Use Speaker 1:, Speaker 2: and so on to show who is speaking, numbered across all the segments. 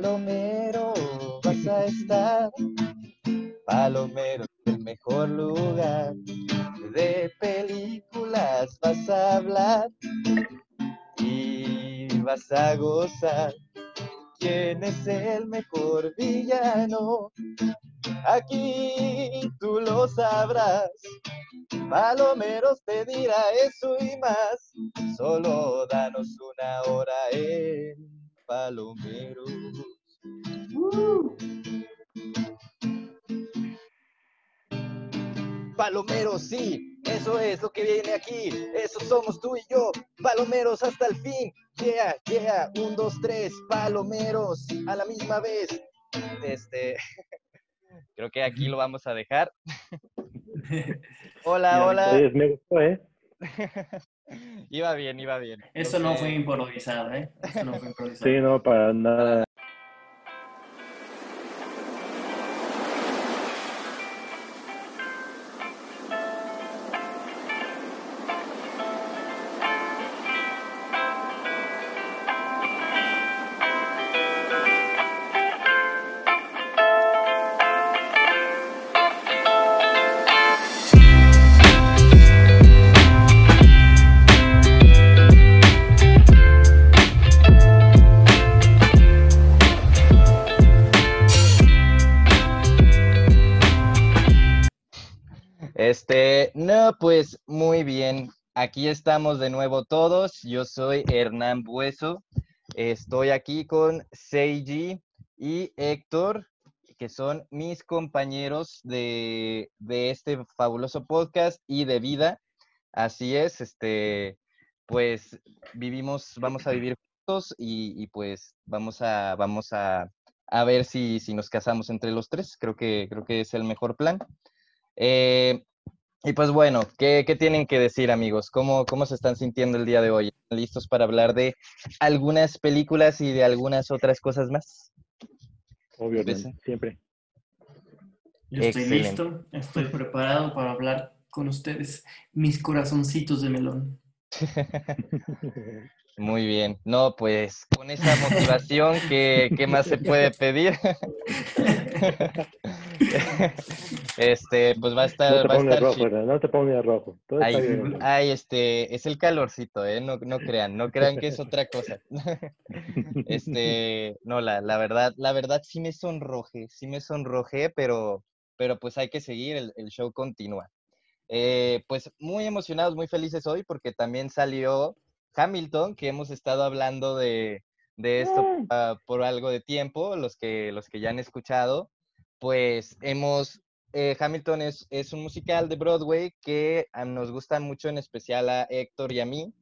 Speaker 1: Palomero vas a estar. Palomero es el mejor lugar. De películas vas a hablar y vas a gozar. ¿Quién es el mejor villano? Aquí tú lo sabrás. Palomeros te dirá eso y más. Solo danos una hora en Palomeros. Palomeros, sí, eso es lo que viene aquí. Eso somos tú y yo. Palomeros hasta el fin. Yeah, yeah. Un, dos, tres. Palomeros a la misma vez. Este. Creo que aquí lo vamos a dejar. hola, hola.
Speaker 2: me gustó, ¿eh?
Speaker 1: iba bien, iba bien.
Speaker 3: Eso no fue improvisado, ¿eh? Eso no fue improvisado.
Speaker 2: Sí, no, para nada.
Speaker 1: Aquí estamos de nuevo todos. Yo soy Hernán Bueso. Estoy aquí con Seiji y Héctor, que son mis compañeros de, de este fabuloso podcast y de vida. Así es, este, pues vivimos, vamos a vivir juntos y, y pues vamos a, vamos a, a ver si, si, nos casamos entre los tres. Creo que, creo que es el mejor plan. Eh, y pues bueno, ¿qué, ¿qué, tienen que decir amigos? ¿Cómo, ¿Cómo se están sintiendo el día de hoy? ¿Listos para hablar de algunas películas y de algunas otras cosas más?
Speaker 2: Obvio, siempre.
Speaker 3: Yo estoy Excelente. listo, estoy preparado para hablar con ustedes, mis corazoncitos de melón.
Speaker 1: Muy bien. No, pues con esa motivación, ¿qué, qué más se puede pedir? este, pues va a estar.
Speaker 2: No te
Speaker 1: va a
Speaker 2: pongas
Speaker 1: estar
Speaker 2: rojo, no te pongas rojo. Todo
Speaker 1: ay,
Speaker 2: está bien.
Speaker 1: ay, este, es el calorcito, ¿eh? No, no crean, no crean que es otra cosa. este, no, la, la verdad, la verdad sí me sonroje, sí me sonrojé, pero, pero pues hay que seguir, el, el show continúa. Eh, pues muy emocionados, muy felices hoy porque también salió Hamilton, que hemos estado hablando de, de esto uh, por algo de tiempo, los que, los que ya han escuchado, pues hemos, eh, Hamilton es, es, un musical de Broadway que nos gusta mucho, en especial a Héctor y a mí,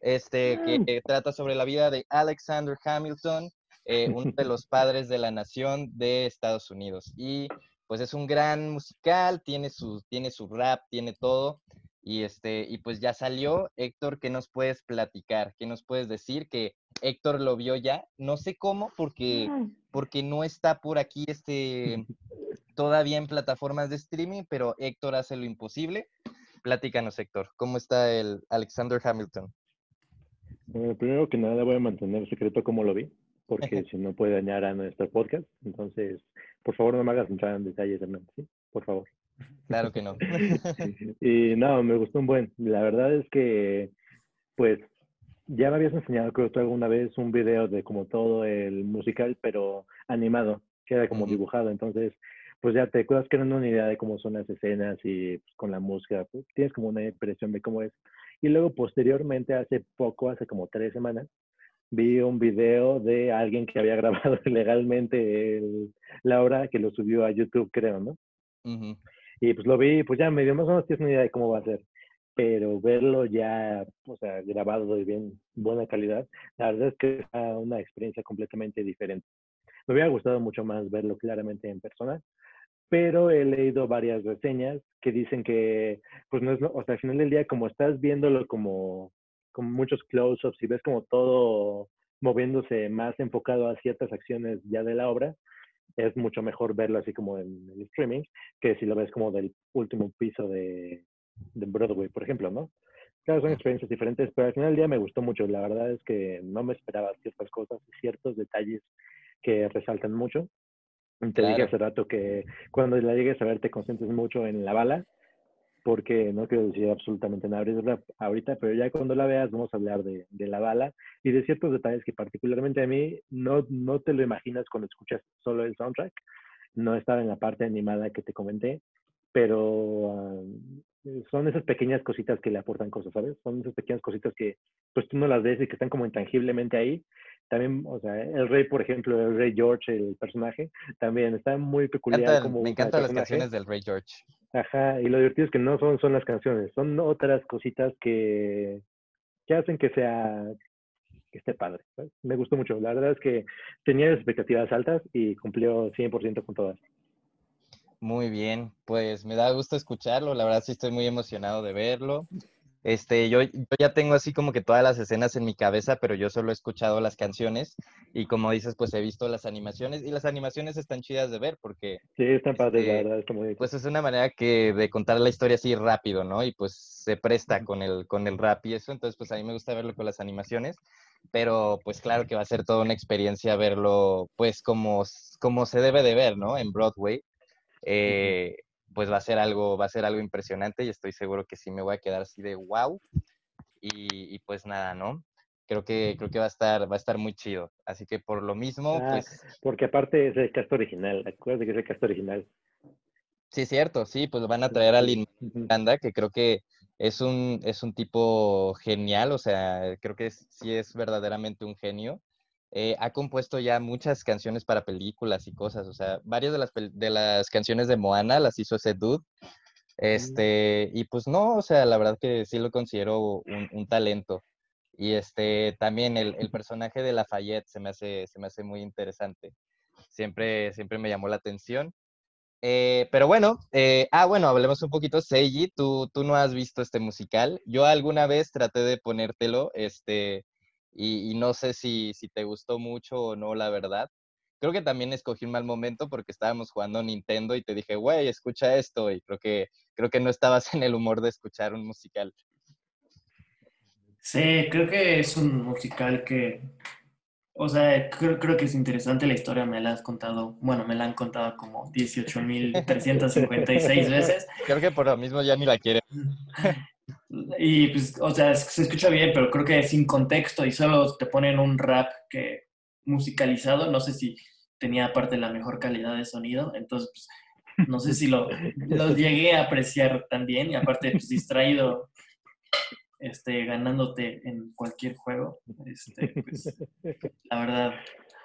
Speaker 1: este, que, que trata sobre la vida de Alexander Hamilton, eh, uno de los padres de la nación de Estados Unidos. Y pues es un gran musical, tiene su, tiene su rap, tiene todo. Y, este, y pues ya salió. Héctor, ¿qué nos puedes platicar? ¿Qué nos puedes decir? Que Héctor lo vio ya. No sé cómo, porque, porque no está por aquí este, todavía en plataformas de streaming, pero Héctor hace lo imposible. Platícanos, Héctor, ¿cómo está el Alexander Hamilton?
Speaker 2: Bueno, primero que nada voy a mantener secreto cómo lo vi, porque si no puede dañar a nuestro podcast. Entonces, por favor, no me hagas entrar en detalles, Hernán, ¿sí? Por favor.
Speaker 1: Claro que no.
Speaker 2: y no, me gustó un buen. La verdad es que, pues, ya me habías enseñado, creo que alguna vez, un video de como todo el musical, pero animado, que era como uh -huh. dibujado. Entonces, pues ya te acuerdas que una idea de cómo son las escenas y pues, con la música, pues, tienes como una impresión de cómo es. Y luego, posteriormente, hace poco, hace como tres semanas, vi un video de alguien que había grabado ilegalmente el, la obra que lo subió a YouTube, creo, ¿no?
Speaker 1: Uh -huh.
Speaker 2: Y pues lo vi, pues ya me dio más o menos tienes una idea de cómo va a ser. Pero verlo ya, o sea, grabado de bien buena calidad, la verdad es que es una experiencia completamente diferente. Me hubiera gustado mucho más verlo claramente en persona, pero he leído varias reseñas que dicen que, pues no es, o sea, al final del día, como estás viéndolo como, como muchos close-ups y ves como todo moviéndose más enfocado a ciertas acciones ya de la obra, es mucho mejor verlo así como en el streaming que si lo ves como del último piso de, de Broadway, por ejemplo, ¿no? Claro, son experiencias diferentes, pero al final del día me gustó mucho. La verdad es que no me esperaba ciertas cosas y ciertos detalles que resaltan mucho. Te dije hace rato que cuando la llegues a ver te concentres mucho en la bala, porque no quiero decir absolutamente nada ahorita, pero ya cuando la veas vamos a hablar de, de, la bala y de ciertos detalles que particularmente a mí no, no te lo imaginas cuando escuchas solo el soundtrack. No estaba en la parte animada que te comenté, pero ah, son esas pequeñas cositas que le aportan cosas, ¿sabes? Son esas pequeñas cositas que pues tú no las ves y que están como intangiblemente ahí. También, o sea, el rey, por ejemplo, el rey George, el personaje, también está muy peculiar.
Speaker 1: como me encantan las canciones del rey George.
Speaker 2: Ajá, y lo divertido es que no son, son las canciones, son otras cositas que, que hacen que sea que esté padre. Me gustó mucho. La verdad es que tenía expectativas altas y cumplió 100% con todas.
Speaker 1: Muy bien, pues me da gusto escucharlo, la verdad sí estoy muy emocionado de verlo. Este, yo, ya tengo así como que todas las escenas en mi cabeza, pero yo solo he escuchado las canciones y como dices, pues he visto las animaciones y las animaciones están chidas de ver porque...
Speaker 2: Sí, están padres, la este, verdad, está muy
Speaker 1: Pues es una manera que de contar la historia así rápido, ¿no? Y pues se presta con el, con el rap y eso, entonces pues a mí me gusta verlo con las animaciones, pero pues claro que va a ser toda una experiencia verlo pues como, como se debe de ver, ¿no? En Broadway eh, pues va a ser algo, va a ser algo impresionante y estoy seguro que sí me voy a quedar así de wow. Y, pues nada, ¿no? Creo que, creo que va a estar, va a estar muy chido. Así que por lo mismo, ah, pues.
Speaker 2: Porque aparte es el cast original, acuérdate que es el cast original.
Speaker 1: Sí, cierto, sí, pues van a traer a Lin Miranda, que creo que es un, es un tipo genial, o sea, creo que sí es verdaderamente un genio. Eh, ha compuesto ya muchas canciones para películas y cosas, o sea, varias de las, de las canciones de Moana las hizo ese dude. Mm. Este, y pues no, o sea, la verdad que sí lo considero un, talento. Y este, también el, el, personaje de Lafayette se me hace, se me hace muy interesante. Siempre, siempre me llamó la atención. Eh, pero bueno, eh, ah, bueno, hablemos un poquito. Seiji, tú, tú no has visto este musical. Yo alguna vez traté de ponértelo, este, y, no sé si, si, te gustó mucho o no, la verdad. Creo que también escogí un mal momento porque estábamos jugando Nintendo y te dije, güey, escucha esto, y creo que, creo que no estabas en el humor de escuchar un musical.
Speaker 3: Sí, creo que es un musical que, o sea, creo, creo que es interesante la historia, me la has contado, bueno, me la han contado como 18.356 veces.
Speaker 1: Creo que por lo mismo ya ni la quieren.
Speaker 3: Y pues, o sea, se escucha bien, pero creo que sin contexto y solo te ponen un rap que musicalizado, no sé si tenía aparte la mejor calidad de sonido, entonces pues, no sé si lo, lo, llegué a apreciar también y aparte pues, distraído este, ganándote en cualquier juego, este, pues, la verdad.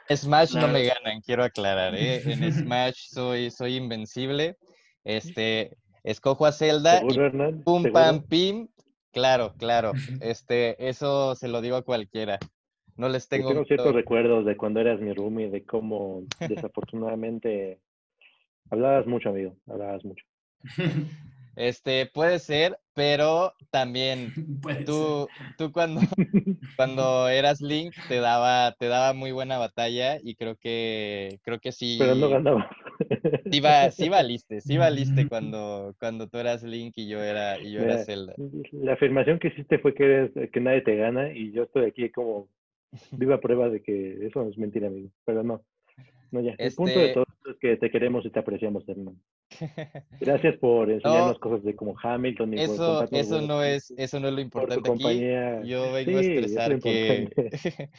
Speaker 1: Smash no me ganan, quiero aclarar, ¿eh? En Smash soy, soy invencible. Este, escojo a Zelda y pum pam pim. Claro, claro. Este, eso se lo digo a cualquiera. No les tengo.
Speaker 2: tengo ciertos recuerdos de cuando eras mi roomie, de cómo desafortunadamente hablabas mucho, amigo. Hablabas mucho.
Speaker 1: Este, puede ser, pero también tú, tú cuando, cuando eras Link te daba, te daba muy buena batalla y creo que, creo que sí.
Speaker 2: Pero no ganaba.
Speaker 1: Sí, va, sí valiste, sí valiste cuando, cuando tú eras Link y yo era, y yo era Zelda.
Speaker 2: La afirmación que hiciste fue que, que nadie te gana y yo estoy aquí como viva prueba de que eso no es mentira, amigo. Pero no, no ya. El punto de este todo es que te queremos y te apreciamos, hermano. Gracias por enseñarnos cosas de como Hamilton.
Speaker 1: Y eso, eso no es, eso no es lo importante aquí. Yo vengo a expresar que,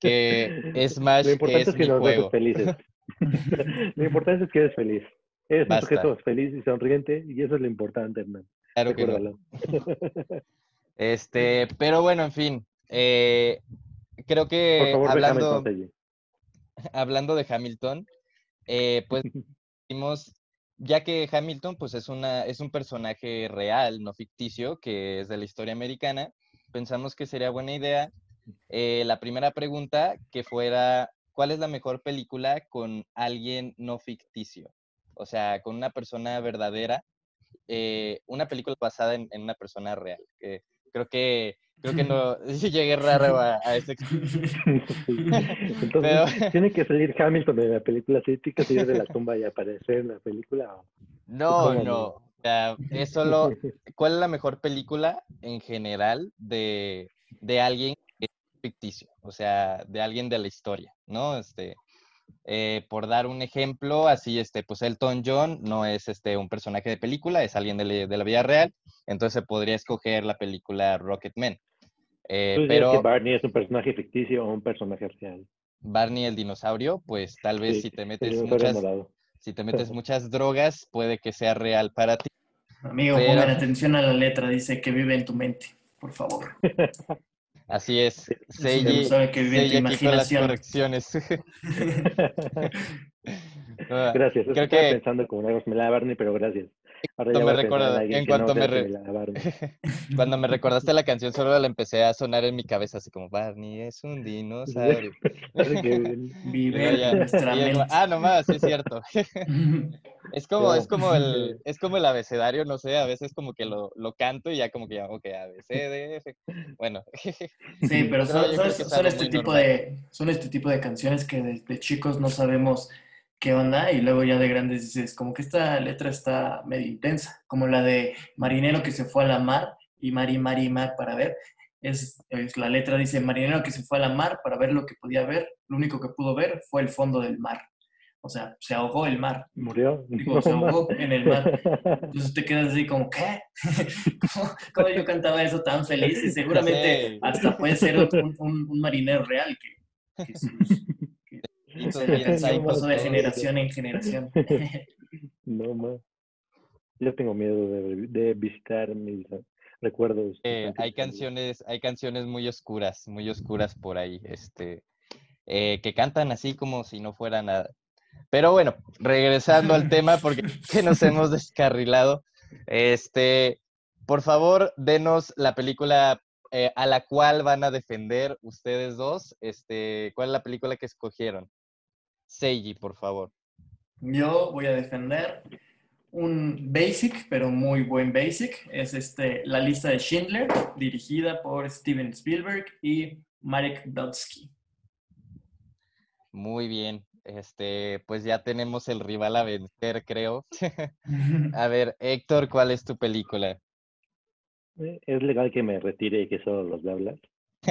Speaker 1: que Smash lo importante es, es que nos juego.
Speaker 2: felices. lo importante es que eres feliz. Eres un sujeto feliz y sonriente y eso es lo importante, hermano.
Speaker 1: Claro que no. Este, pero bueno, en fin. Eh, creo que hablando, hablando de Hamilton, eh, pues vimos, ya que Hamilton pues es, una, es un personaje real, no ficticio, que es de la historia americana, pensamos que sería buena idea eh, la primera pregunta que fuera, ¿cuál es la mejor película con alguien no ficticio? O sea, con una persona verdadera, eh, una película basada en, una persona real. creo que Creo que no, sí llegué raro a, a ese.
Speaker 2: Entonces, ¿tiene que salir Hamilton de la película cítica, salir de la tumba y aparecer en la película?
Speaker 1: No, no. O sea, es solo, ¿cuál es la mejor película en general de, de alguien ficticio? O sea, de alguien de la historia, ¿no? Este, Eh, por dar un ejemplo, así, este, pues Elton John no es este, un personaje de película, es alguien de, la vida real, entonces podría escoger la película Rocketman.
Speaker 2: Eh, pero que Barney es un personaje ficticio o un personaje real?
Speaker 1: Barney el dinosaurio, pues tal vez si te metes muchas, si te metes muchas drogas, puede que sea real para ti.
Speaker 3: Amigo, pongan atención a la letra, dice que vive en tu mente, por favor.
Speaker 1: Así es. Seiji,
Speaker 3: sabe que vive en tu imaginación.
Speaker 1: las correcciones.
Speaker 2: Ah, gracias. Creo que... pensando como una Barney, pero gracias.
Speaker 1: Ahora me recuerda, en cuanto me cuando me recordaste la canción solo la empecé a sonar en mi cabeza así como Barney es un dinosaurio.
Speaker 3: Vive nuestra mente.
Speaker 1: Ah, nomás, sí es cierto. es como, es como el, es como el abecedario, no sé, a veces como que lo, lo canto y ya como que ya, ok, A, B, C, D, F. Bueno.
Speaker 3: Sí, pero son, son, este tipo de, son este tipo de canciones que desde chicos no sabemos qué onda y luego ya de grandes dices, como que esta letra está medio intensa, como la de Marinero que se fue a la mar y Mari, Mari, Mar para ver. Es, la letra dice, Marinero que se fue a la mar para ver lo que podía ver, lo único que pudo ver fue el fondo del mar. O sea, se ahogó el mar.
Speaker 2: Murió.
Speaker 3: se ahogó en el mar. Entonces te quedas así como, ¿qué? ¿Cómo, yo cantaba eso tan feliz? Y seguramente hasta puede ser un, marinero real que, que pasó de generación en generación.
Speaker 2: No más. Yo tengo miedo de, visitar mis recuerdos.
Speaker 1: Eh, hay canciones, hay canciones muy oscuras, muy oscuras por ahí, este, eh, que cantan así como si no fuera nada. Pero bueno, regresando al tema, porque que nos hemos descarrilado. Este, por favor, denos la película eh, a la cual van a defender ustedes dos. Este, ¿cuál es la película que escogieron? Seiji, por favor.
Speaker 3: Yo voy a defender un basic, pero muy buen basic. Es este, La lista de Schindler, dirigida por Steven Spielberg y Marek Dodsky.
Speaker 1: Muy bien. Este, pues ya tenemos el rival a vencer, creo. a ver, Héctor, ¿cuál es tu película?
Speaker 2: Eh, ¿Es legal que me retire y que solo los de hablar?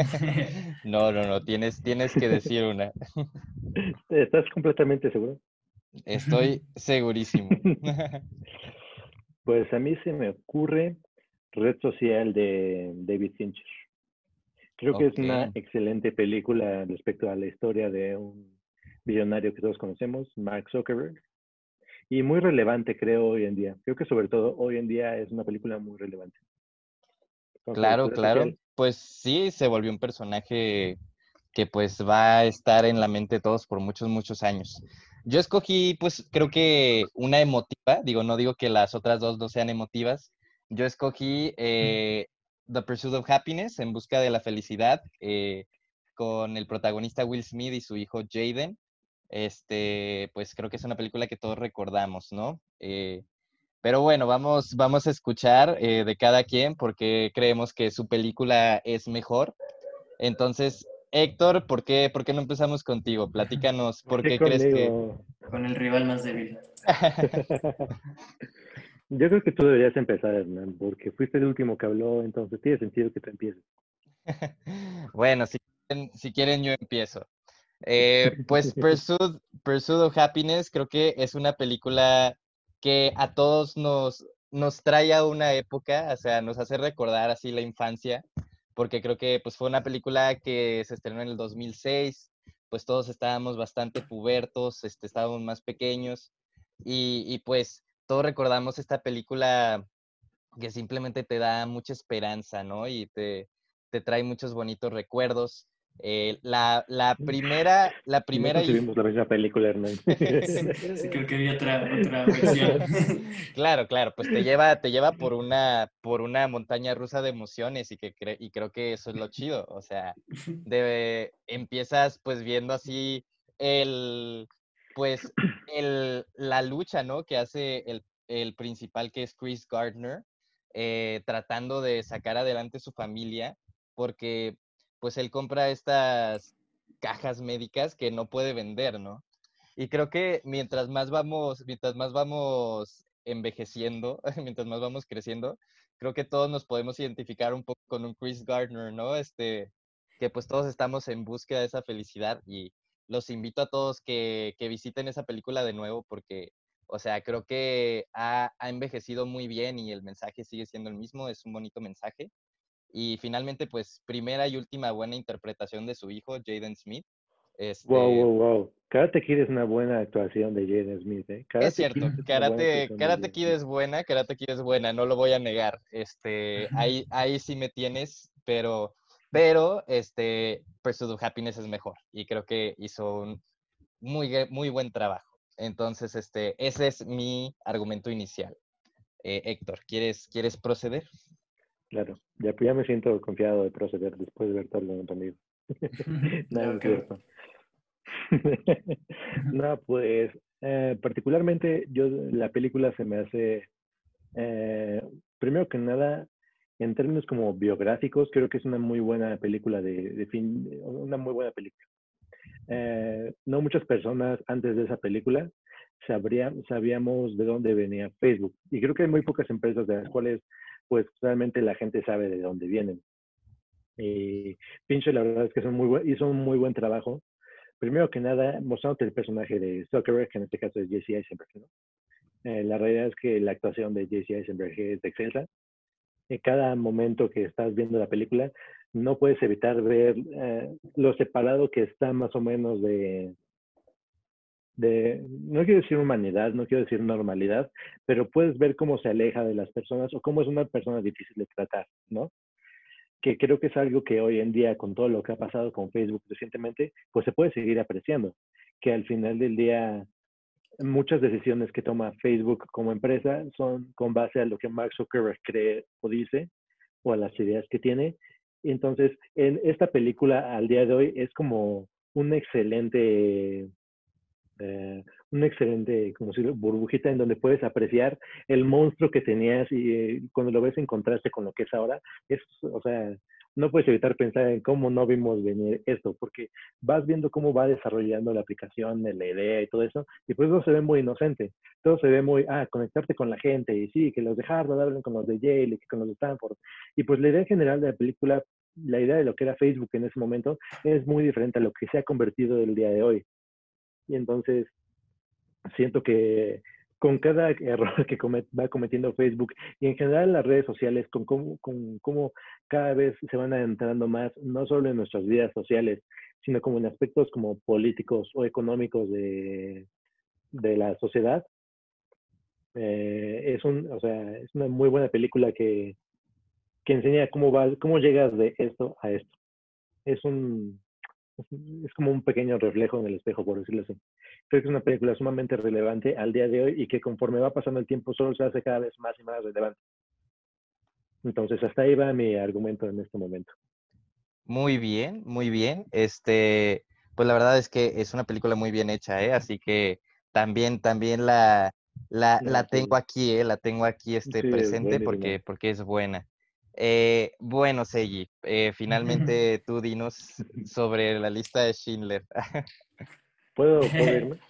Speaker 1: no, no, no, tienes, tienes que decir una.
Speaker 2: ¿Estás completamente seguro?
Speaker 1: Estoy segurísimo.
Speaker 2: pues a mí se me ocurre Red Social de David Fincher. Creo que es una excelente película respecto a la historia de un millonario que todos conocemos, Mark Zuckerberg. Y muy relevante, creo, hoy en día. Creo que sobre todo hoy en día es una película muy relevante.
Speaker 1: claro, claro. Pues sí, se volvió un personaje que pues va a estar en la mente de todos por muchos, muchos años. Yo escogí, pues creo que una emotiva, digo, no digo que las otras dos no sean emotivas, yo escogí eh, The Pursuit of Happiness, En Busca de la Felicidad, eh, con el protagonista Will Smith y su hijo Jaden. Este, pues creo que es una película que todos recordamos, ¿no? Eh, pero bueno, vamos, vamos a escuchar de cada quien porque creemos que su película es mejor. Entonces, Héctor, ¿por qué, ¿por qué no empezamos contigo? Platícanos, ¿por qué, crees que...?
Speaker 3: Con el rival más débil.
Speaker 2: Yo creo que tú deberías empezar, Hernán, porque fuiste el último que habló, entonces tiene sentido que tú empieces.
Speaker 1: bueno, si quieren, si quieren yo empiezo. Eh, pues Pursuit, Pursuit of Happiness creo que es una película que a todos nos, nos trae a una época, o sea, nos hace recordar así la infancia porque creo que pues fue una película que se estrenó en el 2006, pues todos estábamos bastante pubertos, este, estábamos más pequeños y, pues todos recordamos esta película que simplemente te da mucha esperanza, ¿no? Y te, te trae muchos bonitos recuerdos. Eh, la, la, primera, la primera.
Speaker 2: No vimos la misma película, Hernán.
Speaker 3: sí, creo que había otra, otra versión.
Speaker 1: claro, claro, pues te lleva, te lleva por una, por una montaña rusa de emociones y que y creo que eso es lo chido. O sea, de, empiezas pues viendo así el, pues el, la lucha, ¿no? Que hace el, el principal que es Chris Gardner, eh, tratando de sacar adelante su familia, porque pues él compra estas cajas médicas que no puede vender, ¿no? Y creo que mientras más vamos, mientras más vamos envejeciendo, mientras más vamos creciendo, creo que todos nos podemos identificar un poco con un Chris Gardner, ¿no? Este, que pues todos estamos en búsqueda de esa felicidad y, los invito a todos que, que visiten esa película de nuevo porque, o sea, creo que ha, ha, envejecido muy bien y el mensaje sigue siendo el mismo, es un bonito mensaje. Y finalmente, pues, primera y última buena interpretación de su hijo, Jaden Smith.
Speaker 2: Este, wow, wow, wow. Karate Kid es una buena actuación de Jaden Smith, ¿eh?
Speaker 1: es cierto, Karate, Karate Kid es buena, Karate Kid es buena, no lo voy a negar. Este, ahí, ahí sí me tienes, pero, pero, este, Pursuit of Happiness es mejor. Y creo que hizo un muy, muy buen trabajo. Entonces, este, ese es mi argumento inicial. Eh, Héctor, ¿quieres, ¿quieres proceder?
Speaker 2: Claro, ya, ya me siento confiado de proceder después de ver todo lo amigo. no, es cierto. no, pues eh, particularmente yo la película se me hace, eh, primero que nada, en términos como biográficos, creo que es una muy buena película de, de fin, una muy buena película. Eh, no muchas personas antes de esa película sabrían, sabíamos de dónde venía Facebook. Y creo que hay muy pocas empresas de las cuales pues realmente la gente sabe de dónde vienen. Y Pinche la verdad es que muy hizo un muy buen trabajo primero que nada, mostrándote el personaje de Zuckerberg, que en este caso es Jesse Eisenberg. ¿no? Eh, la realidad es que la actuación de Jesse Eisenberg es excelsa. En cada momento que estás viendo la película, no puedes evitar ver eh, lo separado que está más o menos de, no quiero decir humanidad, no quiero decir normalidad, pero puedes ver cómo se aleja de las personas o cómo es una persona difícil de tratar, ¿no? que creo que es algo que hoy en día, con todo lo que ha pasado con Facebook recientemente, pues se puede seguir apreciando, que al final del día muchas decisiones que toma Facebook como empresa son con base a lo que Mark Zuckerberg cree o dice, o a las ideas que tiene. Entonces, en esta película al día de hoy es como un excelente eh, una excelente, como si burbujita en donde puedes apreciar el monstruo que tenías y eh, cuando lo ves en contraste con lo que es ahora, es, o sea, no puedes evitar pensar en cómo no vimos venir esto, porque vas viendo cómo va desarrollando la aplicación, la idea y todo eso, y pues todo se ve muy inocente, todo se ve muy, ah, conectarte con la gente, y sí, que los de Harvard hablen con los de Yale y que con los de Stanford, y pues la idea general de la película, la idea de lo que era Facebook en ese momento, es muy diferente a lo que se ha convertido el día de hoy. Y entonces, siento que con cada error que va cometiendo Facebook y en general las redes sociales, con cómo, con cómo cada vez se van adentrando más, no solo en nuestras vidas sociales, sino como en aspectos como políticos o económicos de, de la sociedad. Eh, es, un, o sea, es una muy buena película que, que enseña cómo, va, cómo llegas de esto a esto. Es un, es como un pequeño reflejo en el espejo, por decirlo así. Creo que es una película sumamente relevante al día de hoy y que conforme va pasando el tiempo solo se hace cada vez más y más relevante. Entonces, hasta ahí va mi argumento en este momento.
Speaker 1: Muy bien, muy bien. Este, pues la verdad es que es una película muy bien hecha, ¿eh? Así que también, también la, la, la tengo aquí, ¿eh? La tengo aquí este, presente porque, porque es buena. Eh, bueno, Seiji, eh, finalmente tú dinos sobre la lista de Schindler.
Speaker 2: ¿Puedo, irme?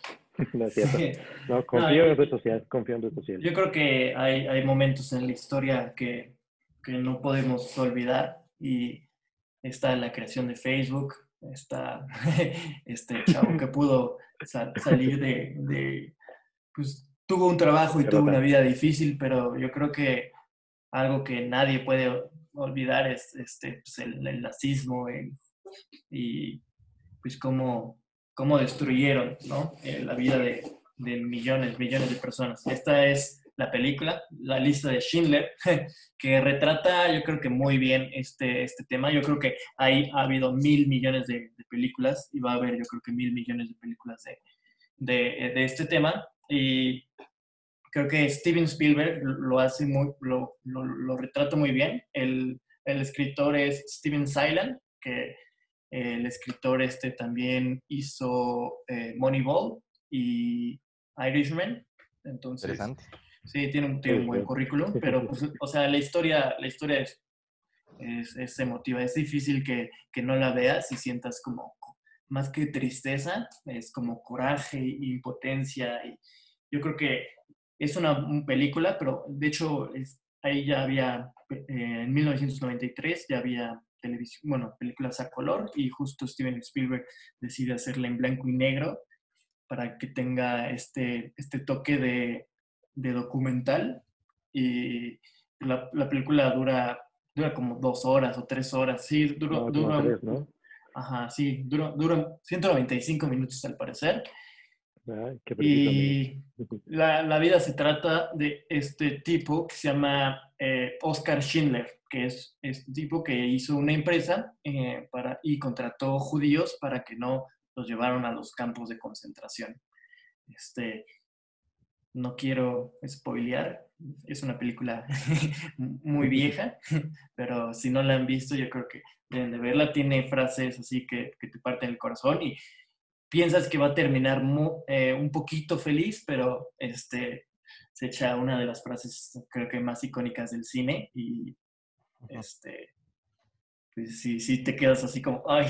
Speaker 2: No, no, confío en red social, confío en red social.
Speaker 3: Yo creo que hay, hay momentos en la historia que, que, no podemos olvidar y está la creación de Facebook, está este chavo que pudo salir de, de, pues tuvo un trabajo y tuvo una vida difícil, pero yo creo que algo que nadie puede olvidar es este, pues el, nazismo y pues cómo, cómo destruyeron ¿no? Eh, la vida de, de, millones, millones de personas. Esta es la película, la lista de Schindler, que retrata yo creo que muy bien este, este tema. Yo creo que ahí ha habido mil millones de, películas y va a haber yo creo que mil millones de películas de, de, de este tema. Y creo que Steven Spielberg lo hace muy, lo, lo, retrata muy bien. El, el, escritor es Steven Silent, que eh, el escritor este también hizo eh, Moneyball y Irishman. Entonces, sí, tiene un, tiene un buen currículum, pero pues, o sea, la historia, la historia es, es, es emotiva. Es difícil que, que, no la veas y sientas como, más que tristeza, es como coraje e impotencia. Y yo creo que es una película, pero de hecho ahí ya había, eh, en 1993 ya había televisión, bueno, películas a color y justo Steven Spielberg decide hacerla en blanco y negro para que tenga este, este toque de, de documental y la, la, película dura, dura como dos horas o tres horas, sí, dura, no, dura tres, ¿no? Ajá, sí, dura, dura 195 minutos al parecer. Y la, la, vida se trata de este tipo que se llama eh, Oscar Schindler, que es este tipo que hizo una empresa eh, para, y contrató judíos para que no los llevaron a los campos de concentración. Este, no quiero spoilear, es una película muy vieja, pero si no la han visto, yo creo que deben de verla. Tiene frases así que, que te parten el corazón y piensas que va a terminar eh, un poquito feliz, pero este, se echa una de las frases creo que más icónicas del cine y este, pues sí, sí te quedas así como, ay,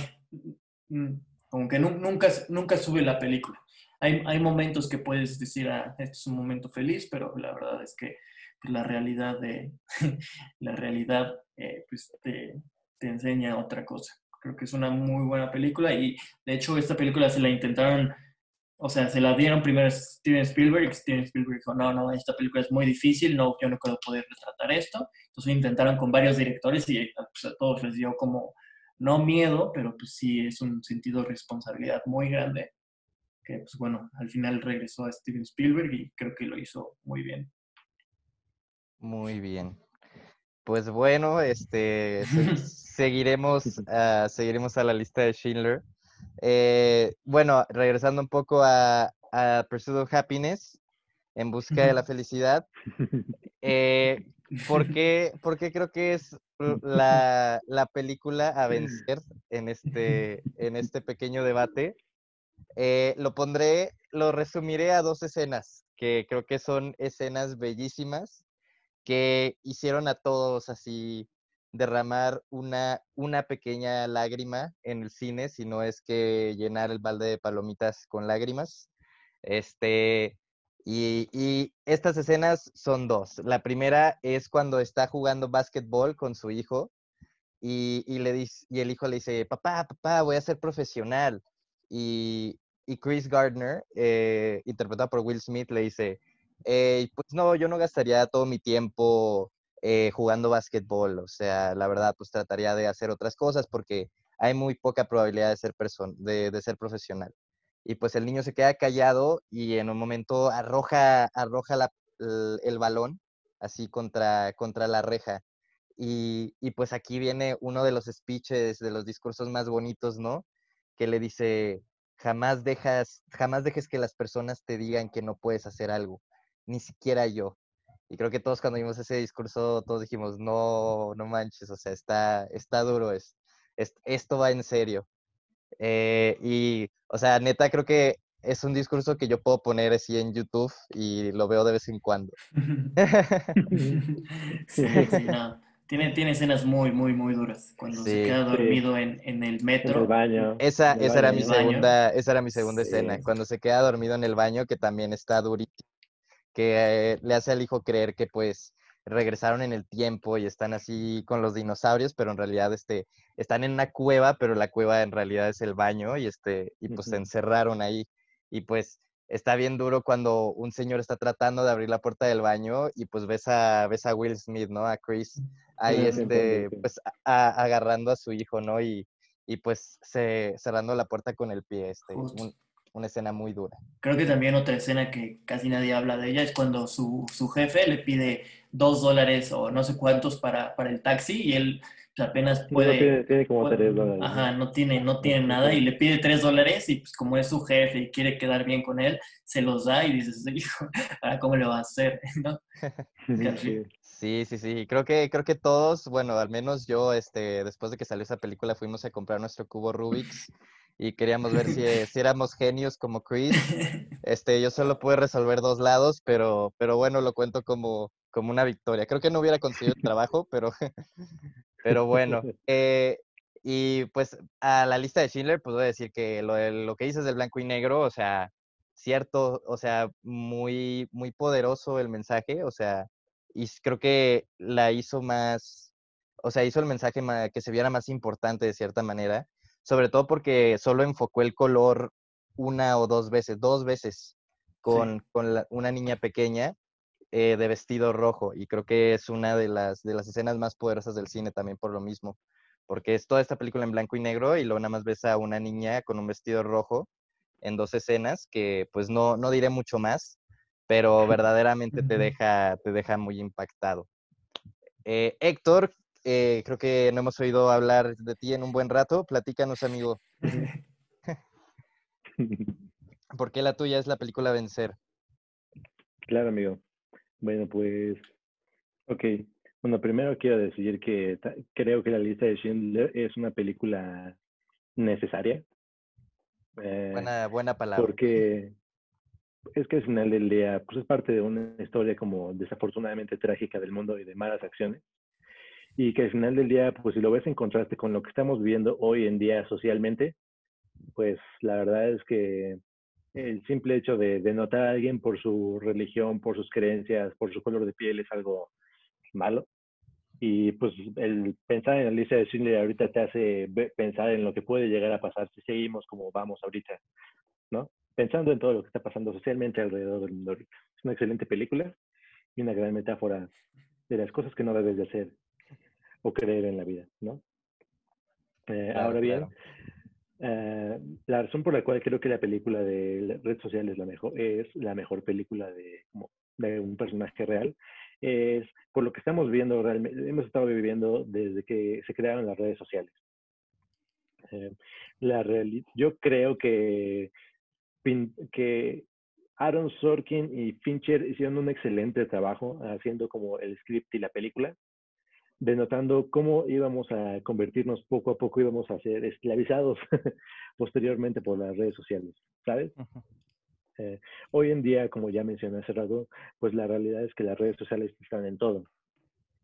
Speaker 3: mm, como que nunca, nunca sube la película. Hay, hay momentos que puedes decir, ah, este es un momento feliz, pero la verdad es que pues, la realidad, de, la realidad eh, pues, te, te enseña otra cosa. Creo que es una muy buena película y de hecho esta película se la intentaron, o sea, se la dieron primero a Steven Spielberg Steven Spielberg dijo, no, no, esta película es muy difícil, no, yo no puedo poder retratar esto. Entonces intentaron con varios directores y pues, a todos les dio como, no miedo, pero pues sí es un sentido de responsabilidad muy grande. Que pues bueno, al final regresó a Steven Spielberg y creo que lo hizo muy bien.
Speaker 1: Muy bien. Pues bueno, este, seguiremos, a, seguiremos a la lista de Schindler. Eh, bueno, regresando un poco a, a, Pursuit of Happiness, en busca de la felicidad. Eh, ¿por, qué, creo que es la, la, película a vencer en este, en este pequeño debate? Eh, lo pondré, lo resumiré a dos escenas, que creo que son escenas bellísimas que hicieron a todos así derramar una, una pequeña lágrima en el cine, si no es que llenar el balde de palomitas con lágrimas. Este, y, y, estas escenas son dos. La primera es cuando está jugando básquetbol con su hijo y, y le dice, y el hijo le dice, papá, papá, voy a ser profesional. Y, y Chris Gardner, eh, interpretado por Will Smith, le dice, eh, pues no, yo no gastaría todo mi tiempo eh, jugando básquetbol, o sea, la verdad, pues trataría de hacer otras cosas porque hay muy poca probabilidad de ser, de, de ser profesional. Y pues el niño se queda callado y en un momento arroja, arroja la, el, el, balón así contra, contra la reja. Y, y, pues aquí viene uno de los speeches, de los discursos más bonitos, ¿no? Que le dice, jamás dejas, jamás dejes que las personas te digan que no puedes hacer algo ni siquiera yo. Y creo que todos cuando vimos ese discurso, todos dijimos, no, no manches, o sea, está, está duro, es, esto va en serio. Eh, y, o sea, neta, creo que es un discurso que yo puedo poner así en YouTube y lo veo de vez en cuando.
Speaker 3: sí, sí, no. Tiene, tiene escenas muy, muy, muy duras. Cuando se queda dormido en, en, el metro. En
Speaker 2: el baño.
Speaker 1: Esa, esa, era mi segunda, esa era mi segunda escena. Cuando se queda dormido en el baño, que también está durísimo que le hace al hijo creer que pues regresaron en el tiempo y están así con los dinosaurios, pero en realidad este, están en una cueva, pero la cueva en realidad es el baño y, este, y pues se encerraron ahí. Y pues está bien duro cuando un señor está tratando de abrir la puerta del baño y pues ves a, ves a Will Smith, ¿no? A Chris ahí este, pues agarrando a su hijo, ¿no? Y, y pues se, cerrando la puerta con el pie. Este, una escena muy dura.
Speaker 3: Creo que también otra escena que casi nadie habla de ella es cuando su, jefe le pide dos dólares o no sé cuántos para, para el taxi y él pues, apenas puede...
Speaker 2: tiene, como tres dólares.
Speaker 3: Ajá, no tiene, no tiene nada y le pide tres dólares y pues como es su jefe y quiere quedar bien con él, se los da y dices, hijo, ¿cómo le va a hacer?
Speaker 1: Sí, sí, sí. Creo que, creo que todos, bueno, al menos yo, este, después de que salió esa película, fuimos a comprar nuestro cubo Rubik's y queríamos ver si, si, éramos genios como Chris. Este, yo solo pude resolver dos lados, pero, pero bueno, lo cuento como, como una victoria. Creo que no hubiera conseguido el trabajo, pero, pero bueno. Eh, y pues a la lista de Schindler, pues voy a decir que lo, lo que dices del blanco y negro, o sea, cierto, o sea, muy, muy poderoso el mensaje, o sea, y creo que la hizo más, o sea, hizo el mensaje que se viera más importante de cierta manera, sobre todo porque solo enfocó el color una o dos veces, dos veces con, una niña pequeña eh, de vestido rojo y creo que es una de las, de las escenas más poderosas del cine también por lo mismo, porque es toda esta película en blanco y negro y luego nada más ves a una niña con un vestido rojo en dos escenas que pues no, no diré mucho más, pero verdaderamente te deja, te deja muy impactado. Eh, Héctor, eh, creo que no hemos oído hablar de ti en un buen rato. Platícanos, amigo. ¿Por qué la tuya es la película Vencer?
Speaker 2: Claro, amigo. Bueno, pues, ok. Bueno, primero quiero decir que creo que la lista de Schindler es una película necesaria.
Speaker 1: Eh, buena, buena palabra.
Speaker 2: Porque es que al final del día, pues es parte de una historia como desafortunadamente trágica del mundo y de malas acciones. Y que al final del día, pues si lo ves en contraste con lo que estamos viviendo hoy en día socialmente, pues la verdad es que el simple hecho de, notar a alguien por su religión, por sus creencias, por su color de piel es algo malo. Y pues el pensar en la lista de Schindler ahorita te hace pensar en lo que puede llegar a pasar si seguimos como vamos ahorita, ¿no? Pensando en todo lo que está pasando socialmente alrededor del mundo ahorita. Es una excelente película y una gran metáfora de las cosas que no debes de hacer o creer en la vida, ¿no? Eh, ahora bien, eh, la razón por la cual creo que la película de red social es la mejor, es la mejor película de, de un personaje real, es por lo que estamos viendo realmente, hemos estado viviendo desde que se crearon las redes sociales. Eh, la yo creo que, que Aaron Sorkin y Fincher hicieron un excelente trabajo haciendo como el script y la película denotando cómo íbamos a convertirnos poco a poco, íbamos a ser esclavizados posteriormente por las redes sociales, ¿sabes? Eh, hoy en día, como ya mencioné hace rato, pues la realidad es que las redes sociales están en todo.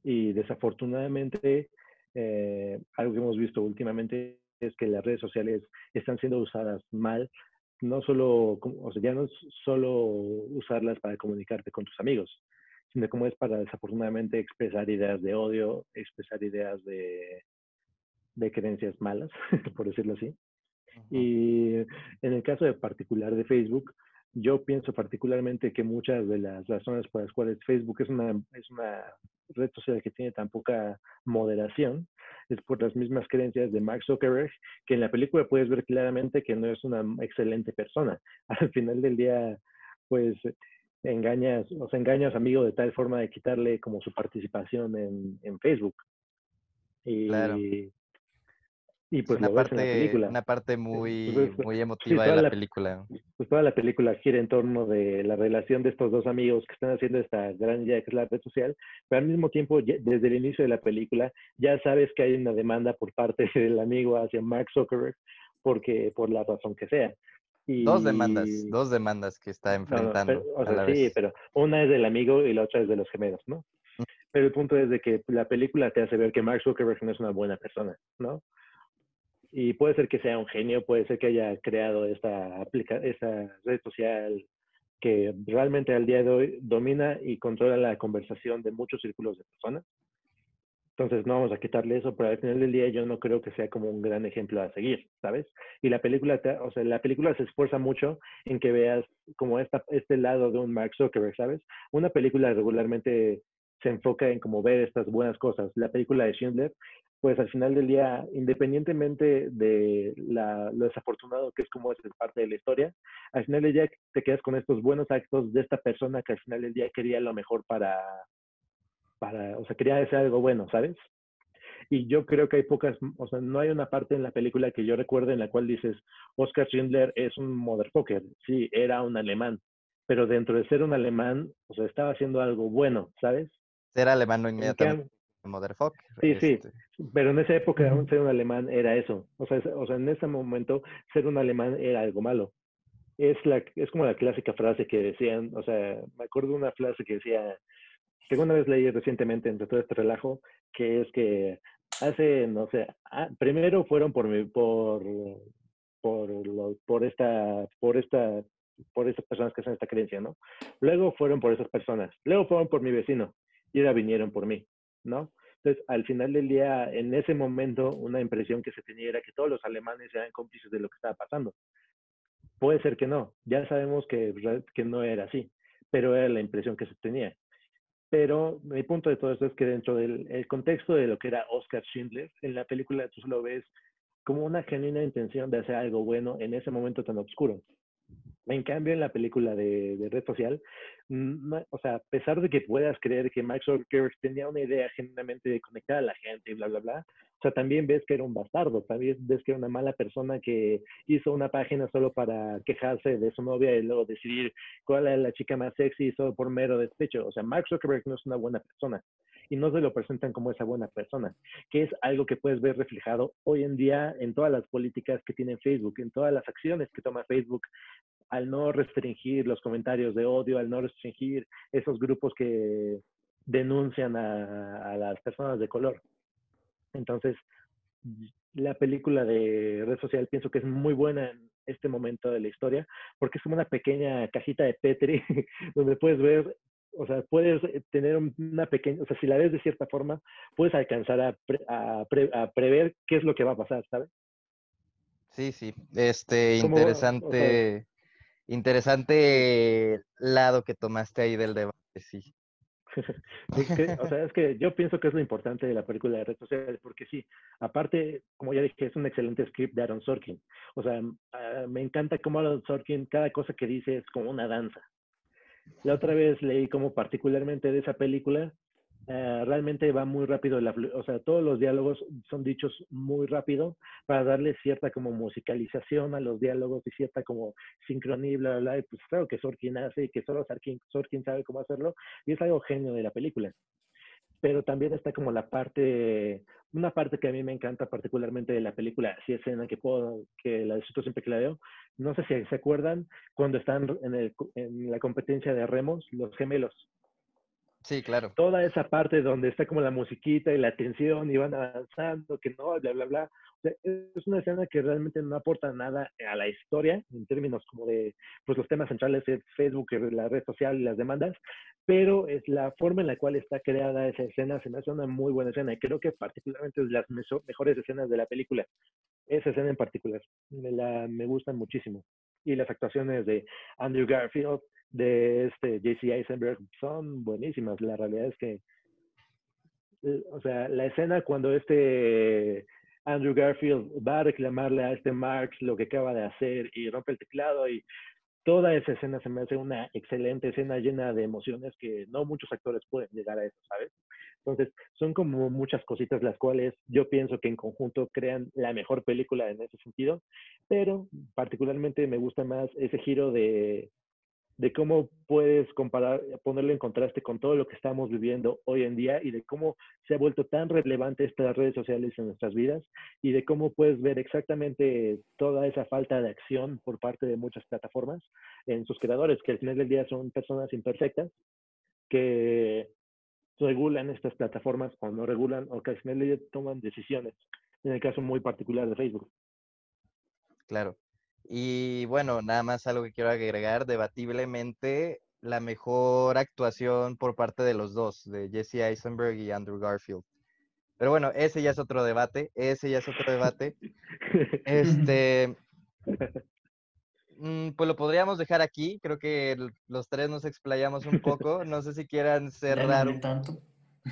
Speaker 2: Y desafortunadamente, eh, algo que hemos visto últimamente es que las redes sociales están siendo usadas mal, no solo, o sea, ya no es solo usarlas para comunicarte con tus amigos, sino como es para desafortunadamente expresar ideas de odio, expresar ideas de, de creencias malas, por decirlo así. Y en el caso de particular de Facebook, yo pienso particularmente que muchas de las razones por las cuales Facebook es una, es una red social que tiene tan poca moderación es por las mismas creencias de Mark Zuckerberg, que en la película puedes ver claramente que no es una excelente persona. Al final del día, pues engañas, o sea, engañas amigo de tal forma de quitarle como su participación en, en Facebook. Y,
Speaker 1: claro.
Speaker 2: y pues
Speaker 1: una
Speaker 2: lo
Speaker 1: parte,
Speaker 2: ves en la película.
Speaker 1: Una parte
Speaker 2: pues,
Speaker 1: muy,
Speaker 2: pues,
Speaker 1: muy emotiva de la, película.
Speaker 2: Pues toda la película gira en torno de la relación de estos dos amigos que están haciendo esta gran idea que es la red social, pero al mismo tiempo, desde el inicio de la película, ya sabes que hay una demanda por parte del amigo hacia Mark Zuckerberg porque por la razón que sea.
Speaker 1: Dos demandas, dos demandas que está enfrentando.
Speaker 2: sí, pero una es del amigo y la otra es de los gemelos, ¿no? Mm. Pero el punto es de que la película te hace ver que Mark Zuckerberg no es una buena persona, ¿no? Y puede ser que sea un genio, puede ser que haya creado esta, aplica esta red social que realmente al día de hoy domina y controla la conversación de muchos círculos de personas. Entonces no vamos a quitarle eso, pero al final del día yo no creo que sea como un gran ejemplo a seguir, ¿sabes? Y la película, o sea, la película se esfuerza mucho en que veas como esta, este lado de un Mark Zuckerberg, ¿sabes? Una película regularmente se enfoca en como ver estas buenas cosas. La película de Schindler, pues al final del día, independientemente de la, lo desafortunado que es como es parte de la historia, al final del día te quedas con estos buenos actos de esta persona que al final del día quería lo mejor para, o sea, quería decir algo bueno, ¿sabes? Y yo creo que hay pocas, o sea, no hay una parte en la película que yo recuerde en la cual dices, Oscar Schindler es un motherfucker. Sí, era un alemán, pero dentro de ser un alemán, o sea, estaba haciendo algo bueno, ¿sabes?
Speaker 1: Ser alemán no inmediatamente. Motherfucker.
Speaker 2: Sí, sí, este. pero en esa época ser un alemán era eso. O sea, o sea, en ese momento ser un alemán era algo malo. Es, la, es como la clásica frase que decían, o sea, me acuerdo de una frase que decía, una vez leí recientemente entre todo este relajo, que es que hace, no sé, ah, primero fueron por mi, por, por, por esta, por esta, por estas personas que hacen esta creencia, ¿no? Luego fueron por esas personas, luego fueron por mi vecino y ahora vinieron por mí, ¿no? Entonces, al final del día, en ese momento, una impresión que se tenía era que todos los alemanes eran cómplices de lo que estaba pasando. Puede ser que no, ya sabemos que, que no era así, pero era la impresión que se tenía. Pero mi punto de todo esto es que dentro del el contexto de lo que era Oscar Schindler, en la película tú lo ves como una genuina intención de hacer algo bueno en ese momento tan oscuro. En cambio, en la película de, de Red Social, mm, o sea, a pesar de que puedas creer que Max Zuckerberg tenía una idea genuinamente de conectar a la gente y bla, bla, bla, o sea, también ves que era un bastardo, también ves que era una mala persona que hizo una página solo para quejarse de su novia y luego decidir cuál es la chica más sexy solo por mero despecho. O sea, Mark Zuckerberg no es una buena persona y no se lo presentan como esa buena persona, que es algo que puedes ver reflejado hoy en día en todas las políticas que tiene Facebook, en todas las acciones que toma Facebook al no restringir los comentarios de odio, al no restringir esos grupos que denuncian a, las personas de color. Entonces, la película de red social pienso que es muy buena en este momento de la historia, porque es como una pequeña cajita de Petri donde puedes ver, o sea, puedes tener una pequeña, o sea, si la ves de cierta forma, puedes alcanzar a, a, prever qué es lo que va a pasar, ¿sabes?
Speaker 1: Sí, sí, este, interesante. Interesante lado que tomaste ahí del debate, sí.
Speaker 2: o sea, es que yo pienso que es lo importante de la película de redes sociales, porque sí, aparte, como ya dije, es un excelente script de Aaron Sorkin. O sea, ah, me encanta cómo Aaron Sorkin, cada cosa que dice es como una danza. La otra vez leí como particularmente de esa película, eh, realmente va muy rápido, la, o sea, todos los diálogos son dichos muy rápido para darle cierta como musicalización a los diálogos y cierta como sincronía, bla, bla, y pues claro que Sorkin hace y que solo Sorkin, Sorkin sabe cómo hacerlo y es algo genio de la película. Pero también está como la parte, una parte que a mí me encanta particularmente de la película, si escena que puedo, que la disfruto siempre que la veo, no sé si se acuerdan cuando están en, el, en la competencia de remos, los gemelos
Speaker 1: Sí, claro.
Speaker 2: Toda esa parte donde está como la musiquita y la tensión y van avanzando, que no, bla, bla, bla. es una escena que realmente no aporta nada a la historia en términos como de pues, los temas centrales de Facebook, la red social y las demandas, pero es la forma en la cual está creada esa escena, se me hace una muy buena escena y creo que particularmente es de las mejores escenas de la película. Esa escena en particular, me, la, me gustan muchísimo. Y las actuaciones de Andrew Garfield, de este JC Eisenberg son buenísimas. La realidad es que, eh, o sea, la escena cuando este Andrew Garfield va a reclamarle a este Marx lo que acaba de hacer y rompe el teclado y toda esa escena se me hace una excelente escena llena de emociones que no muchos actores pueden llegar a eso, ¿sabes? Entonces, son como muchas cositas las cuales yo pienso que en conjunto crean la mejor película en ese sentido, pero particularmente me gusta más ese giro de de cómo puedes comparar, ponerlo en contraste con todo lo que estamos viviendo hoy en día y de cómo se ha vuelto tan relevante estas redes sociales en nuestras vidas y de cómo puedes ver exactamente toda esa falta de acción por parte de muchas plataformas en sus creadores, que al final del día son personas imperfectas que regulan estas plataformas o no regulan o que al final del día toman decisiones, en el caso muy particular de Facebook.
Speaker 1: Claro. Y bueno, nada más algo que quiero agregar, debatiblemente la mejor actuación por parte de los dos, de Jesse Eisenberg y Andrew Garfield. Pero bueno, ese ya es otro debate, ese ya es otro debate. Este, mm, pues lo podríamos dejar aquí, creo que los tres nos explayamos un poco, no sé si quieran cerrar.
Speaker 3: un tanto.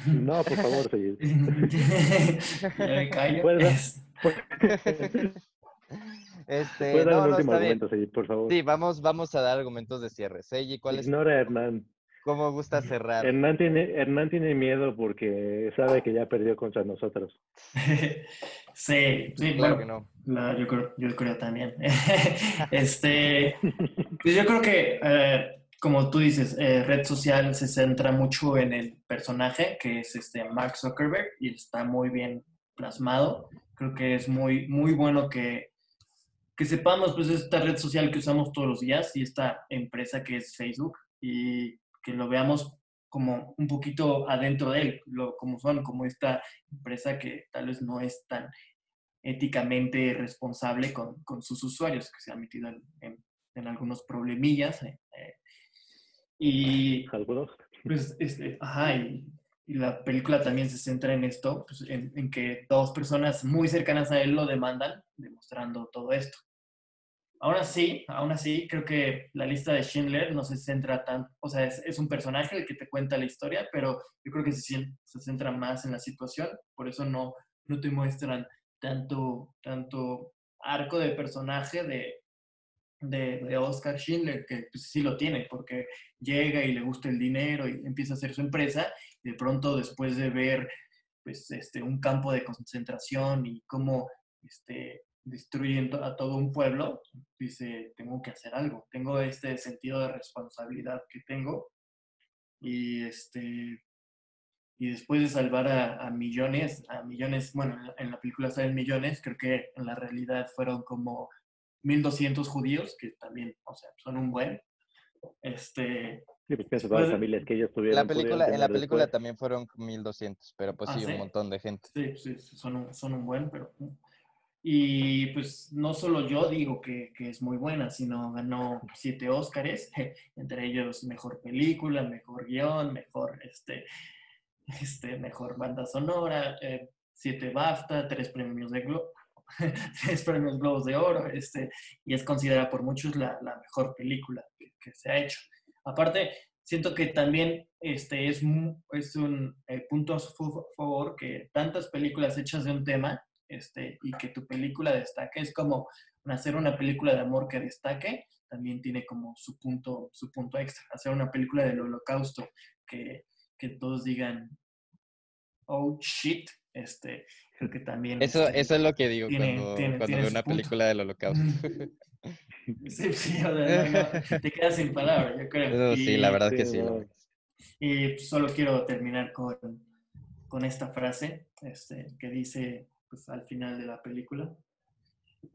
Speaker 2: No, por favor,
Speaker 3: ya me callo.
Speaker 1: Este, no, no, está bien. por favor. Sí, vamos, vamos a dar argumentos de cierre. Seiji, ¿cuál es?
Speaker 2: Ignora a Hernán.
Speaker 1: ¿Cómo gusta cerrar?
Speaker 2: Hernán tiene, Hernán tiene miedo porque sabe que ya perdió contra nosotros.
Speaker 3: sí, sí, claro que no. yo, creo, yo creo también. este, pues yo creo que, eh, como tú dices, eh, red social se centra mucho en el personaje que es este Mark Zuckerberg y está muy bien plasmado. Creo que es muy, muy bueno que que sepamos pues esta red social que usamos todos los días y esta empresa que es Facebook y que lo veamos como un poquito adentro de él, lo, como son, como esta empresa que tal vez no es tan éticamente responsable con, con sus usuarios, que se ha metido en, en, algunos problemillas. Eh, eh, y
Speaker 2: algunos.
Speaker 3: Pues, este, ajá, y, y la película también se centra en esto, pues, en, que dos personas muy cercanas a él lo demandan, demostrando todo esto. Aún así, aún así, creo que la lista de Schindler no se centra tan, o sea, es, un personaje el que te cuenta la historia, pero yo creo que se, se centra más en la situación, por eso no, no te muestran tanto, tanto arco de personaje de, de, Oscar Schindler, que pues, sí lo tiene, porque llega y le gusta el dinero y empieza a hacer su empresa, y de pronto después de ver pues, este, un campo de concentración y cómo este, destruyen a todo un pueblo, dice, tengo que hacer algo, tengo este sentido de responsabilidad que tengo, y este y después de salvar a, millones, a millones, bueno, en la película salen millones, creo que en la realidad fueron como 1.200 judíos, que también, o sea, son un buen. Este,
Speaker 2: sí, pues pienso todas las familias que ellos tuvieron.
Speaker 1: La película, en la película también fueron 1.200, pero pues ah, sí, un montón de gente.
Speaker 3: Sí, sí, son un, son un buen, pero... Y pues no solo yo digo que, que, es muy buena, sino ganó siete Óscares, entre ellos mejor película, mejor guion, mejor, este, este, mejor banda sonora, eh, siete BAFTA, tres premios de Globo, tres premios Globos de Oro, este, y es considerada por muchos la, la mejor película que, se ha hecho. Aparte, siento que también este, es, es un eh, punto a su favor que tantas películas hechas de un tema este, y que tu película destaque, es como hacer una película de amor que destaque, también tiene como su punto, su punto extra. Hacer una película del holocausto que, que todos digan, oh shit, este, creo que también...
Speaker 1: Eso, este, eso es lo que digo cuando, veo una película del holocausto.
Speaker 3: sí, sí, te quedas sin palabras, yo creo.
Speaker 1: sí, la verdad que sí.
Speaker 3: Y solo quiero terminar con, con esta frase este, que dice pues, al final de la película.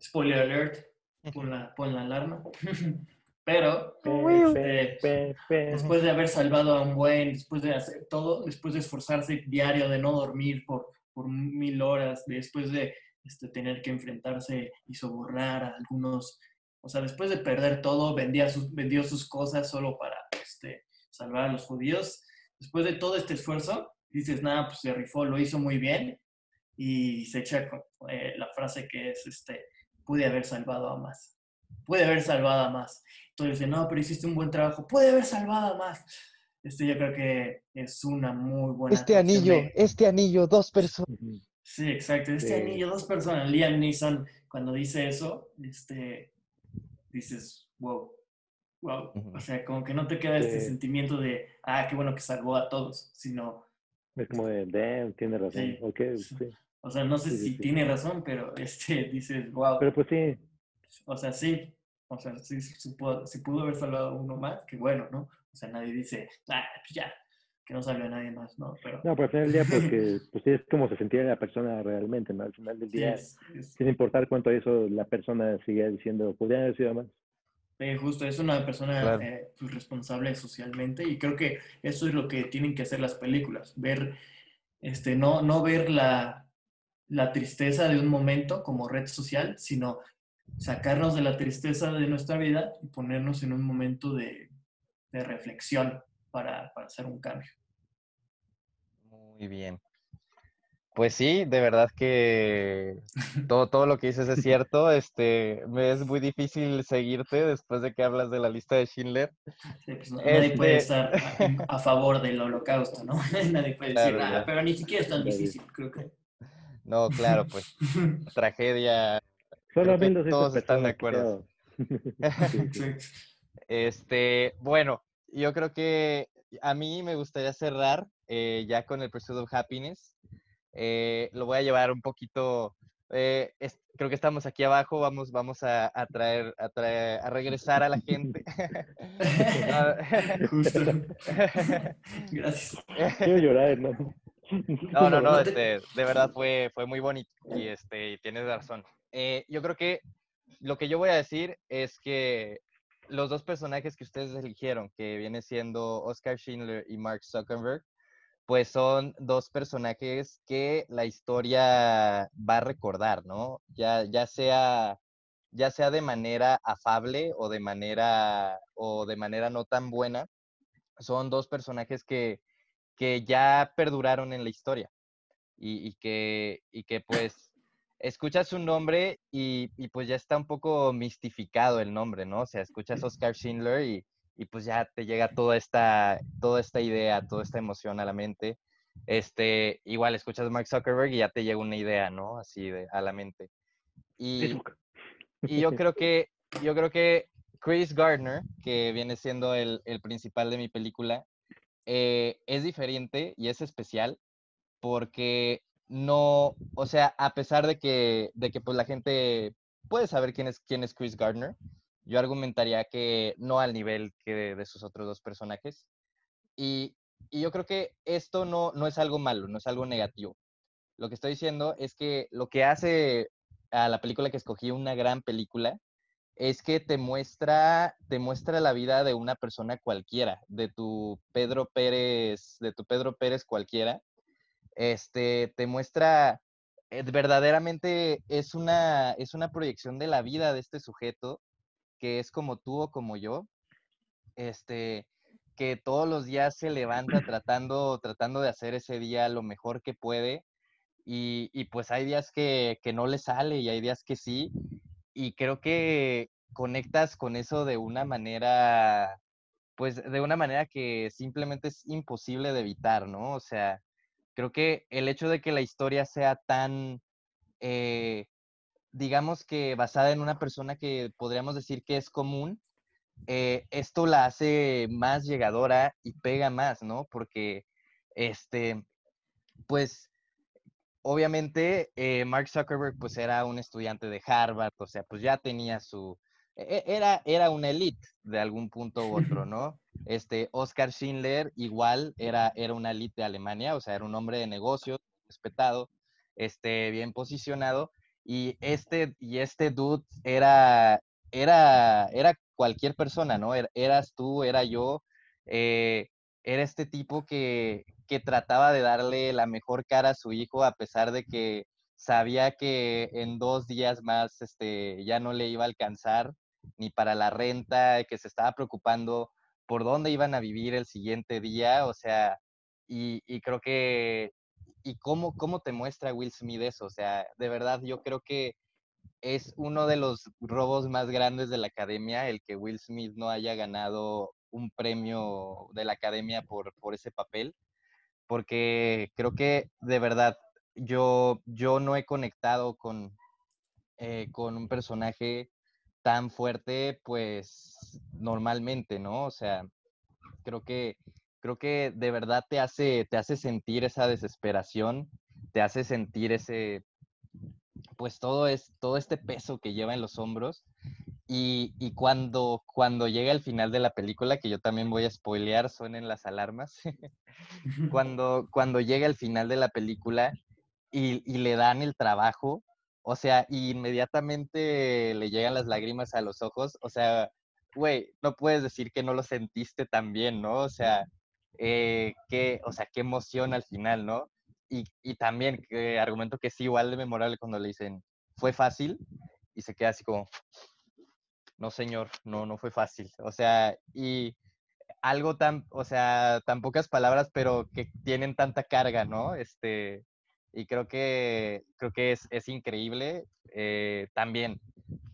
Speaker 3: Spoiler alert, pon la, pon la alarma. Pero este, después de haber salvado a un buen, después de hacer todo, después de esforzarse diario, de no dormir por, por mil horas, después de este, tener que enfrentarse y sobornar a algunos, o sea, después de perder todo, vendía sus, vendió sus cosas solo para este, salvar a los judíos. Después de todo este esfuerzo, dices, nada, pues se rifó, lo hizo muy bien y se echa eh, la frase que es, este, pude haber salvado a más. Pude haber salvado a más. Entonces dice, no, pero hiciste un buen trabajo, puede haber salvado a más. Este yo creo que es una muy buena.
Speaker 1: Este anillo, este anillo, dos personas.
Speaker 3: Sí, exacto. Este anillo, dos personas. Liam Neeson, cuando dice eso, este, dices, wow, wow. O sea, como que no te queda este sentimiento de, ah, qué bueno que salvó a todos, sino...
Speaker 2: Es como de, damn, tiene razón.
Speaker 3: O sea, no sé si tiene razón, pero este, dices, wow.
Speaker 2: Pero pues sí.
Speaker 3: O sea, sí, o sea, si, si, pudo, si pudo haber salvado uno más, qué bueno, ¿no? O sea, nadie dice, ah, pues ya, que no salve a nadie más, ¿no? Pero...
Speaker 2: No, pero al final del día, porque pues, es como se sentía la persona realmente, ¿no? Al final del día, sin importar cuánto eso la persona sigue diciendo, podría haber sido más.
Speaker 3: Eh, justo, es una persona eh, pues, responsable socialmente y creo que eso es lo que tienen que hacer las películas, ver, este, no, no ver la, la tristeza de un momento como red social, sino sacarnos de la tristeza de nuestra vida y ponernos en un momento de, reflexión para, hacer un cambio.
Speaker 1: Muy bien. Pues sí, de verdad que todo, todo lo que dices es cierto. Este, me es muy difícil seguirte después de que hablas de la lista de Schindler.
Speaker 3: Pues nadie puede este estar a, favor del holocausto, ¿no? nadie puede decir nada, pero ni siquiera es tan difícil, creo que.
Speaker 1: No, claro, pues tragedia todos están de acuerdo. este, bueno, yo creo que a mí me gustaría cerrar eh, ya con el Pursuit of Happiness. Eh, lo voy a llevar un poquito. Eh, creo que estamos aquí abajo. Vamos, vamos a, traer, a traer, a regresar a la gente.
Speaker 3: Justo. Gracias.
Speaker 2: Quiero llorar, ¿no?
Speaker 1: No, no, no, este, de verdad fue, fue muy bonito y este, tienes razón. Eh, yo creo que lo que yo voy a decir es que los dos personajes que ustedes eligieron, que viene siendo Oscar Schindler y Mark Zuckerberg, pues son dos personajes que la historia va a recordar, ¿no? Ya, ya sea ya sea de manera afable o de manera o de manera no tan buena, son dos personajes que, que ya perduraron en la historia y, que, y que pues escuchas un nombre y, pues ya está un poco mistificado el nombre, ¿no? O sea, escuchas Oscar Schindler y, pues ya te llega toda esta, toda esta idea, toda esta emoción a la mente. Este, igual escuchas Mark Zuckerberg y ya te llega una idea, ¿no? Así de, a la mente. Y, y yo creo que, yo creo que Chris Gardner, que viene siendo el, el principal de mi película, eh, es diferente y es especial porque no, o sea, a pesar de que, de que pues la gente puede saber quién es, quién es Chris Gardner, yo argumentaría que no al nivel que de, sus otros dos personajes. Y, y, yo creo que esto no, no es algo malo, no es algo negativo. Lo que estoy diciendo es que lo que hace a la película que escogí una gran película es que te muestra, te muestra la vida de una persona cualquiera, de tu Pedro Pérez, de tu Pedro Pérez cualquiera. Este, te muestra, eh, verdaderamente es una, es una proyección de la vida de este sujeto, que es como tú o como yo, este, que todos los días se levanta tratando, tratando de hacer ese día lo mejor que puede. Y, y pues hay días que, que no le sale y hay días que sí, y creo que conectas con eso de una manera, pues de una manera que simplemente es imposible de evitar, ¿no? O sea, creo que el hecho de que la historia sea tan, eh, digamos que basada en una persona que podríamos decir que es común, eh, esto la hace más llegadora y pega más, ¿no? Porque, este, pues obviamente eh, Mark Zuckerberg pues era un estudiante de Harvard, o sea, pues ya tenía su, e, e, era, era una elite de algún punto u otro, ¿no? Este, Oscar Schindler igual era, era una elite de Alemania, o sea, era un hombre de negocios, respetado, este, bien posicionado, y este, y este dude era, era, era cualquier persona, ¿no? Er, eras tú, era yo, eh, era este tipo que, que trataba de darle la mejor cara a su hijo a pesar de que sabía que en dos días más este, ya no le iba a alcanzar ni para la renta, que se estaba preocupando por dónde iban a vivir el siguiente día, o sea, y, y creo que, y cómo, cómo te muestra Will Smith eso, o sea, de verdad yo creo que es uno de los robos más grandes de la academia el que Will Smith no haya ganado un premio de la academia por, por ese papel porque creo que de verdad yo, yo no he conectado con, eh, con un personaje tan fuerte, pues normalmente, ¿no? O sea, creo que, creo que de verdad te hace, te hace sentir esa desesperación, te hace sentir ese, pues todo, es, todo este peso que lleva en los hombros. Y, y, cuando, cuando llega el final de la película, que yo también voy a spoilear, suenen las alarmas, cuando, cuando llega el final de la película y, y le dan el trabajo, o sea, inmediatamente le llegan las lágrimas a los ojos, o sea, güey, no puedes decir que no lo sentiste tan bien, ¿no? O sea, eh, qué, o sea, qué emoción al final, ¿no? Y, y también, que argumento que sí, igual de memorable cuando le dicen, fue fácil, y se queda así como, no señor, no, no fue fácil. O sea, y algo tan, o sea, tan pocas palabras, pero que tienen tanta carga, ¿no? Este, y creo que, creo que es, es increíble. Eh, también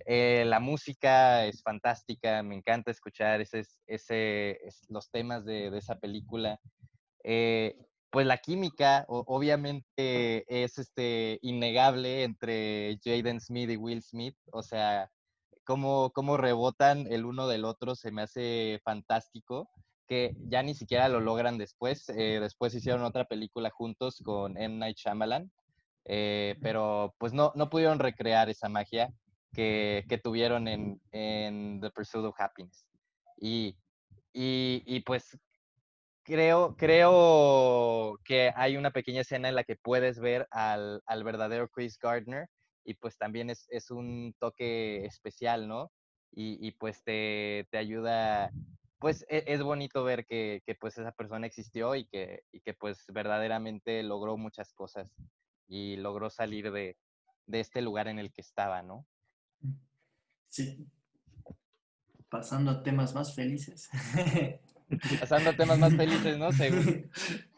Speaker 1: eh, la música es fantástica, me encanta escuchar ese, ese, los temas de, de esa película. Eh, pues la química, obviamente, es este, innegable entre Jaden Smith y Will Smith. O sea, cómo, cómo rebotan el uno del otro se me hace fantástico, que ya ni siquiera lo logran después. Eh, después hicieron otra película juntos con M. Night Shyamalan, eh, pero pues no, no pudieron recrear esa magia que, que tuvieron en, en, The Pursuit of Happiness. Y, y, y pues creo, creo que hay una pequeña escena en la que puedes ver al, al verdadero Chris Gardner y pues también es, es un toque especial, ¿no? Y, y pues te, te, ayuda, pues e, es, bonito ver que, que, pues esa persona existió y que, y que pues verdaderamente logró muchas cosas y logró salir de, de este lugar en el que estaba, ¿no?
Speaker 3: Sí. Pasando a temas más felices.
Speaker 1: Pasando a temas más felices, ¿no? Según.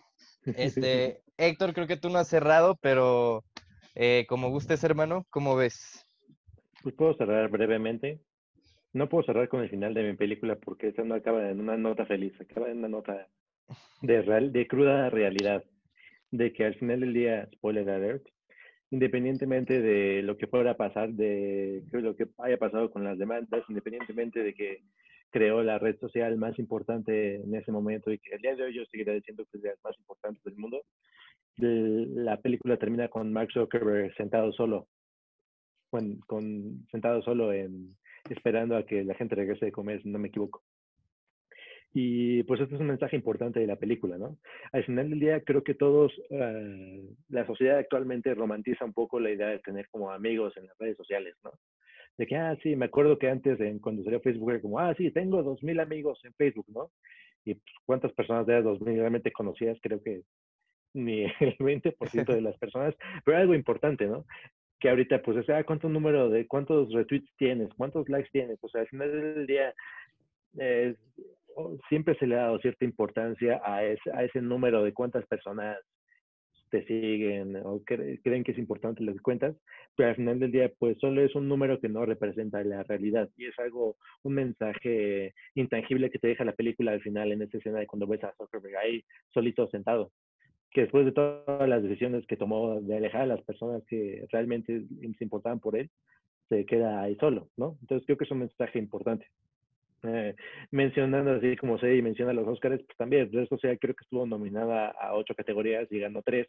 Speaker 1: Este, Héctor, creo que tú no has cerrado, pero eh, como gustes, hermano, ¿cómo ves?
Speaker 2: Pues puedo cerrar brevemente. No puedo cerrar con el final de mi película porque esta no acaba en una nota feliz, acaba en una nota de, real, de cruda realidad. De que al final del día, spoiler alert, independientemente de lo que fuera pasar, de lo que haya pasado con las demandas, independientemente de que creó la red social más importante en ese momento y que el día de hoy yo seguiré diciendo que es las más importantes del mundo, la película termina con Mark Zuckerberg sentado solo, con, con, sentado solo en, esperando a que la gente regrese de comer, si no me equivoco. Y pues este es un mensaje importante de la película, ¿no? Al final del día creo que todos, eh, la sociedad actualmente romantiza un poco la idea de tener como amigos en las redes sociales, ¿no? De que, ah, sí, me acuerdo que antes, en, cuando salió Facebook, era como, ah, sí, tengo dos mil amigos en Facebook, ¿no? Y pues, cuántas personas de esas dos mil realmente conocías, creo que ni el 20% de las personas, pero algo importante, ¿no? Que ahorita, pues, o sea, ¿cuánto número de, cuántos retweets tienes? ¿Cuántos likes tienes? O sea, al final del día, eh, siempre se le ha dado cierta importancia a ese, a ese número de cuántas personas te siguen o creen que es importante las cuentas, pero al final del día pues solo es un número que no representa la realidad y es algo, un mensaje intangible que te deja la película al final en esa escena de cuando ves a Zuckerberg ahí solito sentado, que después de todas las decisiones que tomó de alejar a las personas que realmente se importaban por él, se queda ahí solo, ¿no? Entonces creo que es un mensaje importante. Eh, mencionando así como se menciona los Oscars, pues también, esto sea, creo que estuvo nominada a ocho categorías y ganó tres.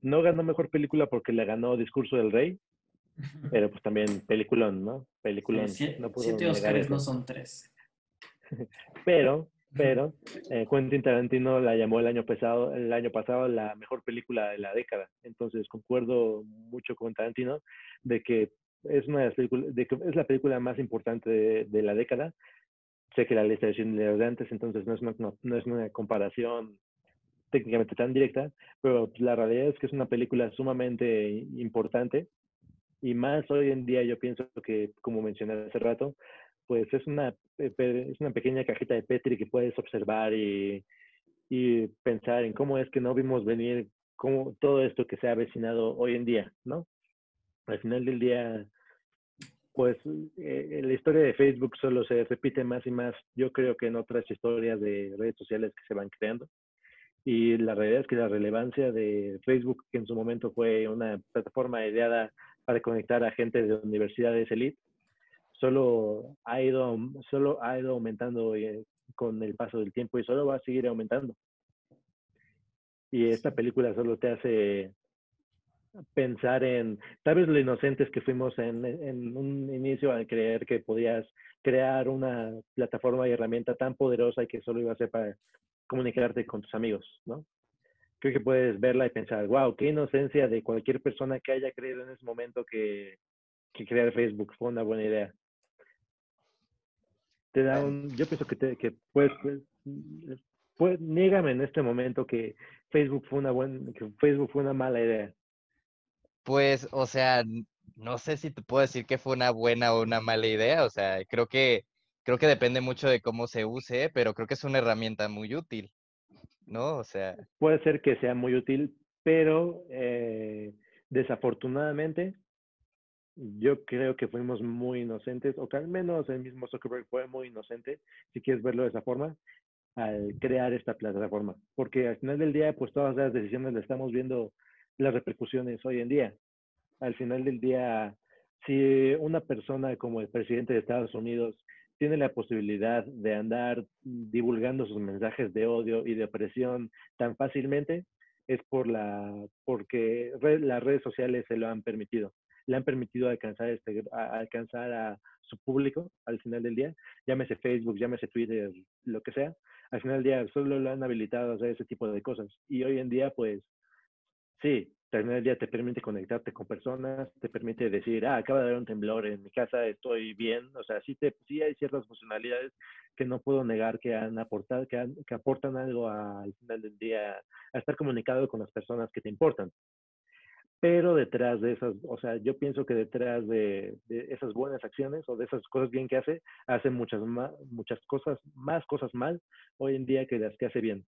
Speaker 2: No ganó mejor película porque le ganó Discurso del Rey, pero pues también peliculón, ¿no? Peliculón.
Speaker 3: no siete Oscars no son tres.
Speaker 2: pero, pero, eh, Quentin Tarantino la llamó el año pasado, el año pasado la mejor película de la década. Entonces concuerdo mucho con Tarantino de que es una de, de que es la película más importante de la década sé que la lista de antes, entonces no es, una, no, es una comparación técnicamente tan directa, pero la realidad es que es una película sumamente importante y más hoy en día yo pienso que, como mencioné hace rato, pues es una, es una pequeña cajita de Petri que puedes observar y, y pensar en cómo es que no vimos venir cómo, todo esto que se ha avecinado hoy en día, ¿no? Al final del día, pues eh, la historia de Facebook solo se repite más y más, yo creo que en otras historias de redes sociales que se van creando. Y la realidad es que la relevancia de Facebook, que en su momento fue una plataforma ideada para conectar a gente de universidades elite, solo ha ido, solo ha ido aumentando eh, con el paso del tiempo y solo va a seguir aumentando. Y esta película solo te hace pensar en tal vez lo inocentes que fuimos en, en, un inicio al creer que podías crear una plataforma y herramienta tan poderosa y que solo iba a ser para comunicarte con tus amigos, ¿no? Creo que puedes verla y pensar, wow, qué inocencia de cualquier persona que haya creído en ese momento que, que crear Facebook fue una buena idea. Te da un, yo pienso que, te, que puedes, pues, pues, niégame en este momento que Facebook fue una buena, que Facebook fue una mala idea.
Speaker 1: Pues, o sea, no sé si te puedo decir que fue una buena o una mala idea, o sea, creo que, creo que depende mucho de cómo se use, pero creo que es una herramienta muy útil, ¿no? O sea.
Speaker 2: Puede ser que sea muy útil, pero eh, desafortunadamente yo creo que fuimos muy inocentes, o que al menos el mismo Zuckerberg fue muy inocente, si quieres verlo de esa forma, al crear esta plataforma. Porque al final del día, pues todas las decisiones las estamos viendo las repercusiones hoy en día. Al final del día, si una persona como el presidente de Estados Unidos tiene la posibilidad de andar divulgando sus mensajes de odio y de opresión tan fácilmente, es por la, porque las redes sociales se lo han permitido. Le han permitido alcanzar, este, alcanzar a su público al final del día, llámese Facebook, llámese Twitter, lo que sea. Al final del día solo lo han habilitado a hacer ese tipo de cosas. Y hoy en día, pues, Sí, también el día te permite conectarte con personas, te permite decir, ah, acaba de haber un temblor en mi casa, estoy bien. O sea, sí, te, sí hay ciertas funcionalidades que no puedo negar que han aportado, que, que aportan algo al final del día, a estar comunicado con las personas que te importan. Pero detrás de esas, o sea, yo pienso que detrás de, de esas buenas acciones o de esas cosas bien que hace, hace muchas, más, muchas cosas, más cosas mal hoy en día que las que hace bien.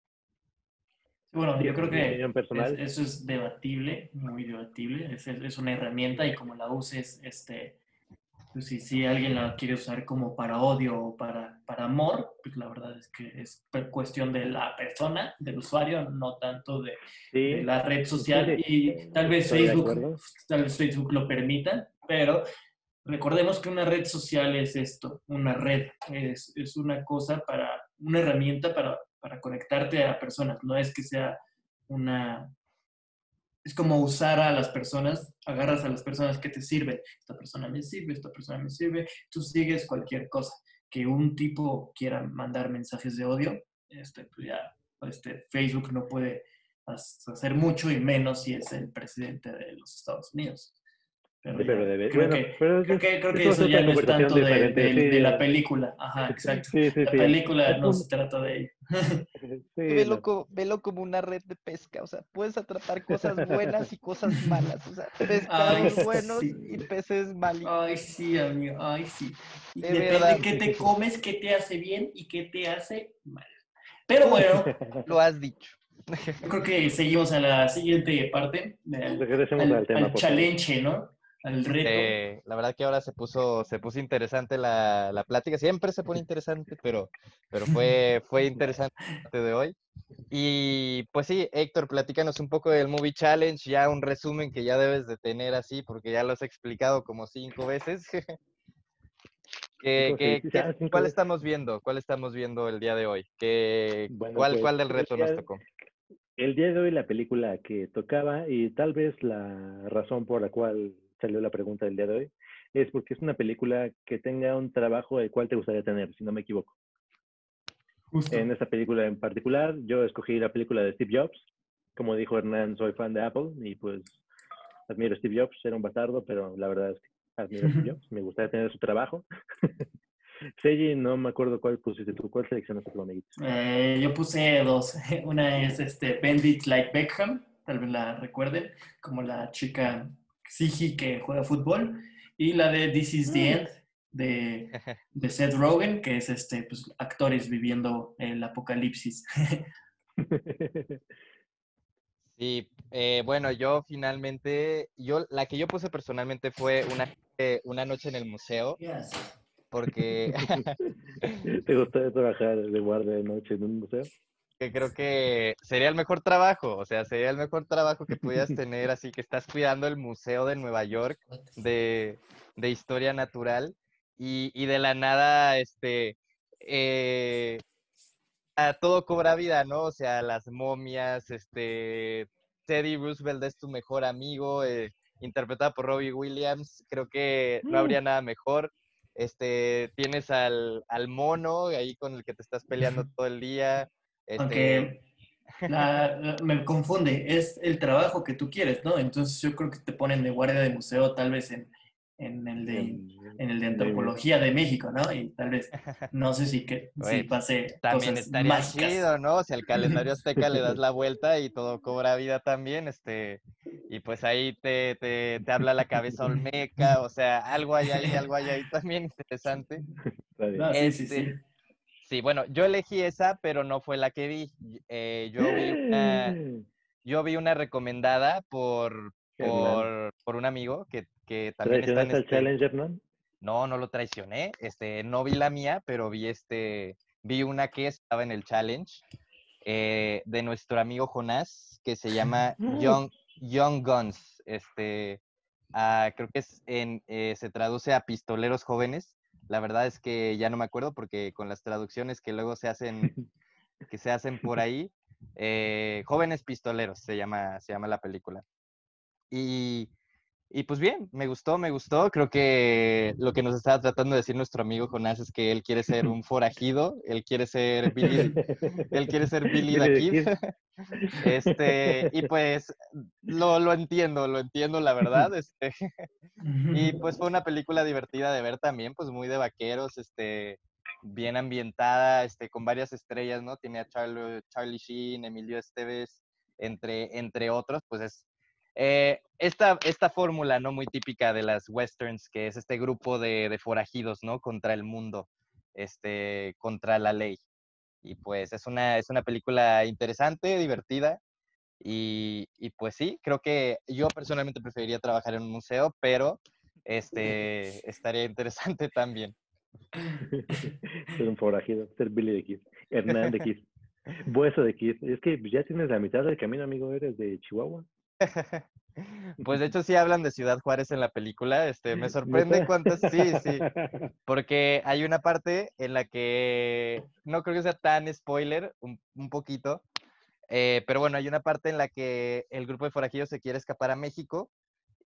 Speaker 3: Bueno, yo creo que
Speaker 2: opinión personal.
Speaker 3: es- eso es debatible, muy debatible. Es, es una herramienta y como la uses, este, pues si, si alguien la quiere usar como para odio o para, para amor, pues la verdad es que es cuestión de la persona, del usuario, no tanto de, la red social.
Speaker 2: sí,
Speaker 3: Y tal vez Facebook, tal vez Facebook lo permita, pero recordemos que una red social es esto, una red, es, es una cosa para, una herramienta para, para conectarte a personas, no es que sea una... Es como usar a las personas, agarras a las personas que te sirven. Esta persona me sirve, esta persona me sirve, tú sigues cualquier cosa. Que un tipo quiera mandar mensajes de odio, este, pues ya este, Facebook no puede hacer mucho y menos si es el presidente de los Estados Unidos. Pero,
Speaker 2: Sí,
Speaker 3: ya,
Speaker 2: pero debe-
Speaker 3: creo,
Speaker 2: bueno,
Speaker 3: que,
Speaker 2: pero
Speaker 3: creo
Speaker 2: eso-
Speaker 3: que, creo que
Speaker 2: eso es
Speaker 3: eso ya no es tanto de, de-
Speaker 2: sí,
Speaker 3: de la película. Ajá, exacto.
Speaker 2: Sí, sí,
Speaker 3: La película no
Speaker 2: un-
Speaker 3: se trata de ello.
Speaker 2: sí,
Speaker 1: Velo, como una red de pesca, o sea, puedes atrapar cosas buenas y cosas malas, o sea,
Speaker 3: Ay,
Speaker 1: pescados buenos
Speaker 3: sí.
Speaker 1: y peces malos.
Speaker 3: Ay, sí, amigo, ay, sí. Y
Speaker 1: De
Speaker 3: depende
Speaker 1: verdad.
Speaker 3: qué te comes, qué te hace bien y qué te hace mal. Pero bueno,
Speaker 1: Lo has dicho.
Speaker 3: yo creo que seguimos a la siguiente parte, al,
Speaker 2: al tema.
Speaker 3: challenge, ¿no? Al reto.
Speaker 1: Eh, la verdad que ahora se puso, se puso interesante la, la plática. Siempre se pone interesante, pero, pero fue, fue interesante de hoy. Y pues sí, Héctor, platícanos un poco del Movie Challenge, ya un resumen que ya debes de tener así, porque ya lo has explicado como cinco veces. ¿Qué- qué- qué- ¿Cuál estamos viendo? ¿Cuál estamos viendo el día de hoy? ¿Qué,
Speaker 2: Bueno,
Speaker 1: cuál,
Speaker 2: pues,
Speaker 1: ¿Cuál del
Speaker 2: el
Speaker 1: reto nos tocó?
Speaker 2: El día de hoy la película que tocaba y tal vez la razón por la cual salió la pregunta del día de hoy es porque es una película que tenga un trabajo el cual te gustaría tener, si no me equivoco.
Speaker 3: Justo.
Speaker 2: En esta película en particular, yo escogí la película de Steve Jobs. Como dijo Hernán, soy fan de Apple y pues admiro a Steve Jobs, era un bastardo, pero la verdad es que admiro a Steve Jobs, me gustaría tener su trabajo. Seiji, no me acuerdo cuál pusiste tú, cuál seleccionaste tú, amiguito.
Speaker 3: Eh, yo puse dos. Una es este Bendit Like Beckham, tal vez la recuerden, como la chica Sigi que juega fútbol. Y la de This is the End, de, de Seth Rogen, que es este, pues, actores viviendo el apocalipsis.
Speaker 1: Sí, eh, bueno, yo finalmente, yo la que yo puse personalmente fue una, eh, una noche en el museo, porque
Speaker 2: ¿Te gustaría trabajar de guardia de noche en un museo?
Speaker 1: Que creo que sería el mejor trabajo, o sea, sería el mejor trabajo que pudieras tener, así que estás cuidando el Museo de Nueva York de, de Historia Natural y, y de la nada, este, eh, a todo cobra vida, ¿no? O sea, las momias, este, Teddy Roosevelt es tu mejor amigo, eh, interpretada por Robbie Williams, creo que no habría nada mejor. Este, tienes al, al mono ahí con el que te estás peleando todo el día. Este,
Speaker 3: Aunque la- la- me confunde, es el trabajo que tú quieres, ¿no? Entonces yo creo que te ponen de guardia de museo tal vez en, en el de en el de antropología de México, ¿no? Y tal vez, no sé si, que, si
Speaker 1: Oye,
Speaker 3: pase
Speaker 1: también
Speaker 3: cosas
Speaker 1: estaría
Speaker 3: mágicas.
Speaker 1: chido, ¿no? Si al calendario azteca le das la vuelta y todo cobra vida también, este, y pues ahí te, te, te habla la cabeza olmeca, o sea, algo hay ahí, algo hay ahí también interesante.
Speaker 2: Está bien.
Speaker 3: No, sí, sí,
Speaker 1: Este,
Speaker 3: sí.
Speaker 1: Sí, bueno, yo elegí esa, pero no fue la que vi. Eh, yo vi una, yo vi una recomendada por, por, por un amigo que, que también está en
Speaker 2: ¿Traicionaste al
Speaker 1: este...
Speaker 2: challenge, Hernán?
Speaker 1: No, no lo traicioné. Este, no vi la mía, pero vi este, vi una que estaba en el challenge eh, de nuestro amigo Jonás, que se llama Young, Young Guns. Este, ah, creo que es en, eh, se traduce a pistoleros jóvenes. La verdad es que ya no me acuerdo porque con las traducciones que luego se hacen, que se hacen por ahí, eh, jóvenes pistoleros se llama, se llama la película. Y, y pues bien, me gustó, me gustó. Creo que lo que nos estaba tratando de decir nuestro amigo Jonás es que él quiere ser un forajido, él quiere ser Billy, él quiere ser Billy the Kid. Este, y pues lo, lo entiendo, lo entiendo, la verdad. Este, y pues fue una película divertida de ver también, pues muy de vaqueros, este, bien ambientada, este, con varias estrellas, ¿no? Tiene a Charlie, Charlie Sheen, Emilio Esteves, entre, entre otros, pues es eh, esta, esta fórmula, ¿no? Muy típica de las westerns, que es este grupo de, de forajidos, ¿no? Contra el mundo, este, contra la ley. Y pues es una, es una película interesante, divertida. Y, y, pues sí, creo que yo personalmente preferiría trabajar en un museo, pero este, estaría interesante también.
Speaker 2: ser un forajido, ser Billy de Kiss, Hernán de Kiss, Bueso de Kiss. Es que ya tienes la mitad del camino, amigo, eres de Chihuahua.
Speaker 1: Pues de hecho sí hablan de Ciudad Juárez en la película. Este, me sorprende cuántas, sí, sí, porque hay una parte en la que no creo que sea tan spoiler, un, un poquito, eh, pero bueno, hay una parte en la que el grupo de forajidos se quiere escapar a México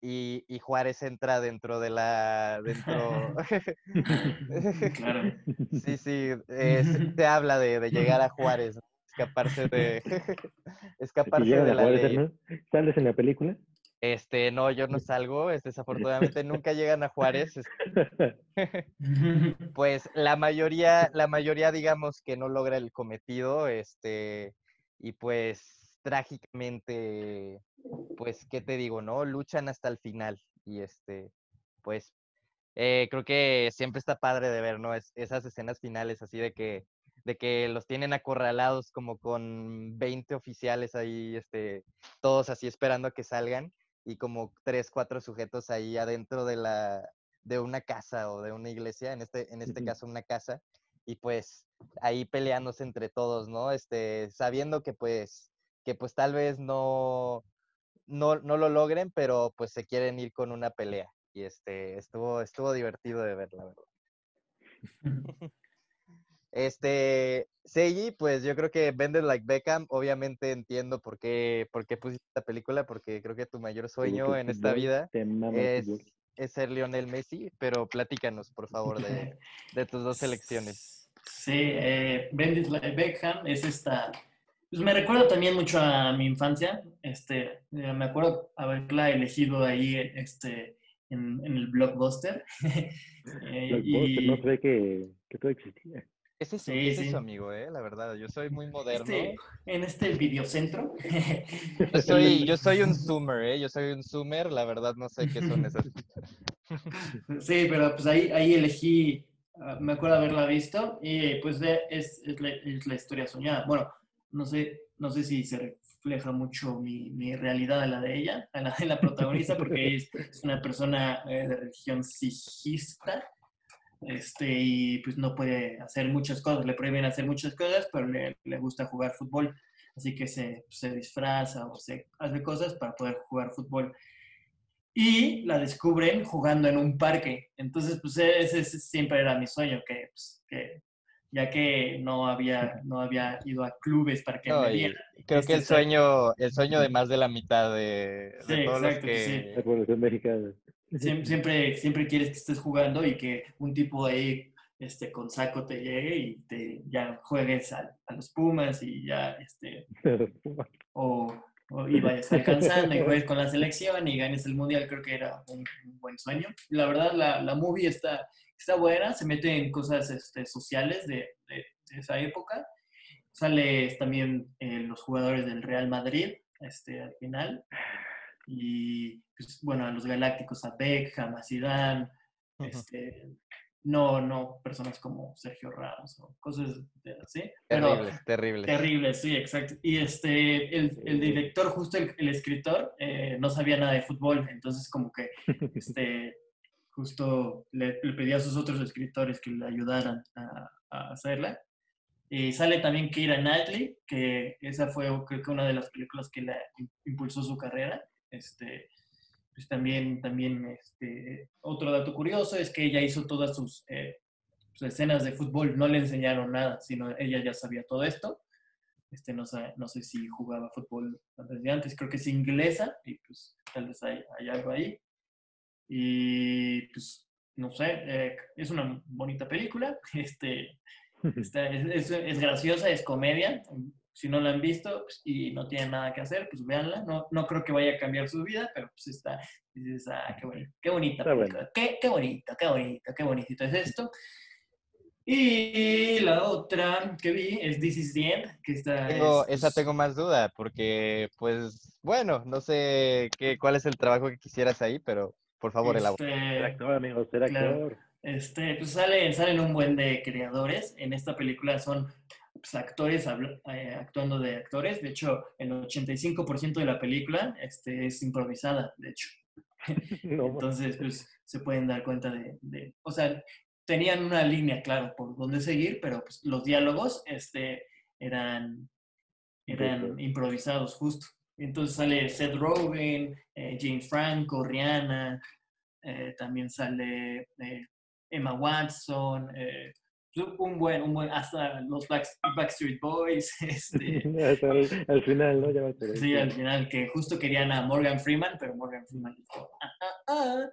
Speaker 1: y, y, Juárez entra dentro de la... Dentro... claro. Sí, sí, eh, se, habla de, de, llegar a Juárez, escaparse de... escaparse de la
Speaker 2: ¿no? ¿Sales en la película?
Speaker 1: Este, no, yo no salgo, es, desafortunadamente nunca llegan a Juárez. pues la mayoría, la mayoría, digamos, que no logra el cometido, este, y pues trágicamente pues, ¿qué te digo, no? Luchan hasta el final y este, pues, eh, creo que siempre está padre de ver, ¿no? Es, esas escenas finales así de que, de que los tienen acorralados como con 20 oficiales ahí, este, todos así esperando a que salgan y como tres, cuatro sujetos ahí adentro de la, de una casa o de una iglesia, en este, en este caso una casa, y pues ahí peleándose entre todos, ¿no? Este, sabiendo que pues, que pues tal vez no, no, no lo logren, pero pues se quieren ir con una pelea. Y este, estuvo, estuvo divertido de ver, la verdad. Este, Seiji, pues yo creo que Bender Like Beckham, obviamente entiendo por qué, por qué pusiste esta película, porque creo que tu mayor sueño en esta vida es, es, ser Lionel Messi, pero platícanos, por favor, de, de tus dos selecciones.
Speaker 3: Sí, eh, Bender Like Beckham es esta pues me recuerda también mucho a mi infancia. Este, eh, me acuerdo haberla elegido ahí este, en, en el Blockbuster.
Speaker 2: eh, y... No sé que, que todo existía.
Speaker 1: Ese es, sí, sí. amigo, ¿eh? la verdad. Yo soy muy moderno.
Speaker 3: Este, en este videocentro.
Speaker 1: yo, soy, yo soy un zoomer, ¿eh? Yo soy un zoomer, la verdad no sé qué son esas.
Speaker 3: sí, pero pues ahí, ahí elegí, ah, me acuerdo haberla visto y pues es, es, la, es la historia soñada. Bueno, no sé, no sé si se refleja mucho mi, mi realidad a la de ella, a la de la protagonista, porque es, es una persona eh, de religión sijista, este, y pues no puede hacer muchas cosas, le prohíben hacer muchas cosas, pero le, le gusta jugar fútbol, así que se, se, disfraza o se hace cosas para poder jugar fútbol. Y la descubren jugando en un parque. Entonces, pues ese, siempre era mi sueño, que, pues, que ya que no había, no había ido a clubes para que no, me vieran.
Speaker 1: Creo este que el sueño, el sueño de más de la mitad de, de sí, todos exacto, los que...
Speaker 2: Sí. La población mexicana.
Speaker 3: Siempre, siempre, siempre, quieres que estés jugando y que un tipo ahí este, con saco te llegue y te, ya juegues a, a los Pumas y ya, este, o, o, y vayas alcanzando y juegues con la selección y ganes el Mundial, creo que era un, un buen sueño. La verdad, la, la movie está, está buena, se mete en cosas este, sociales de, de, de, esa época. Sale también eh, los jugadores del Real Madrid este, al final. Y, pues, bueno, a los Galácticos, a Beckham, a Zidane, este, no, no personas como Sergio Ramos o cosas así.
Speaker 1: Terrible, terrible.
Speaker 3: Terrible, sí, exacto. Y este, el, el director, justo el, el escritor, eh, no sabía nada de fútbol, entonces como que este, justo le, le, pedí a sus otros escritores que le ayudaran a, a hacerla. Y sale también Keira Knightley, que esa fue creo que una de las películas que la impulsó su carrera. Este, pues también, también este, otro dato curioso es que ella hizo todas sus, eh, sus, escenas de fútbol, no le enseñaron nada, sino ella ya sabía todo esto. Este, no, sé, no sé si jugaba fútbol desde antes, creo que es inglesa y pues tal vez hay, hay algo ahí. Y pues, no sé, eh, es una bonita película. Este, está, es, es, es, graciosa, es comedia. Si no la han visto pues, y no tienen nada que hacer, pues véanla. No, no creo que vaya a cambiar su vida, pero pues está, dices, ah, qué, bonito, qué. Bueno. Qué, qué bonito, qué bonito, qué bonito es esto. Y la otra que vi es This is the End, que está...
Speaker 1: Tengo, es, esa tengo más duda, porque, pues, bueno, no sé qué, cuál es el trabajo que quisieras ahí, pero por favor,
Speaker 2: este, elabora. Ser actor, amigo, ser actor. Claro.
Speaker 3: Este, pues salen, salen un buen de creadores. En esta película son pues, actores eh, actuando de actores. De hecho, el 85% de la película este, es improvisada, de hecho. Entonces, pues se pueden dar cuenta de, o sea, tenían una línea, claro, por dónde seguir, pero pues, los diálogos este, eran, eran improvisados justo. Entonces sale Seth Rogen, eh, James Franco, Rihanna, eh, también sale eh, Emma Watson, un buen, un buen, hasta los Backstreet Boys. Este,
Speaker 2: al, final, ¿no? Ya
Speaker 3: sí, al final, que justo querían a Morgan Freeman, pero Morgan Freeman dijo, ah, ah, ah,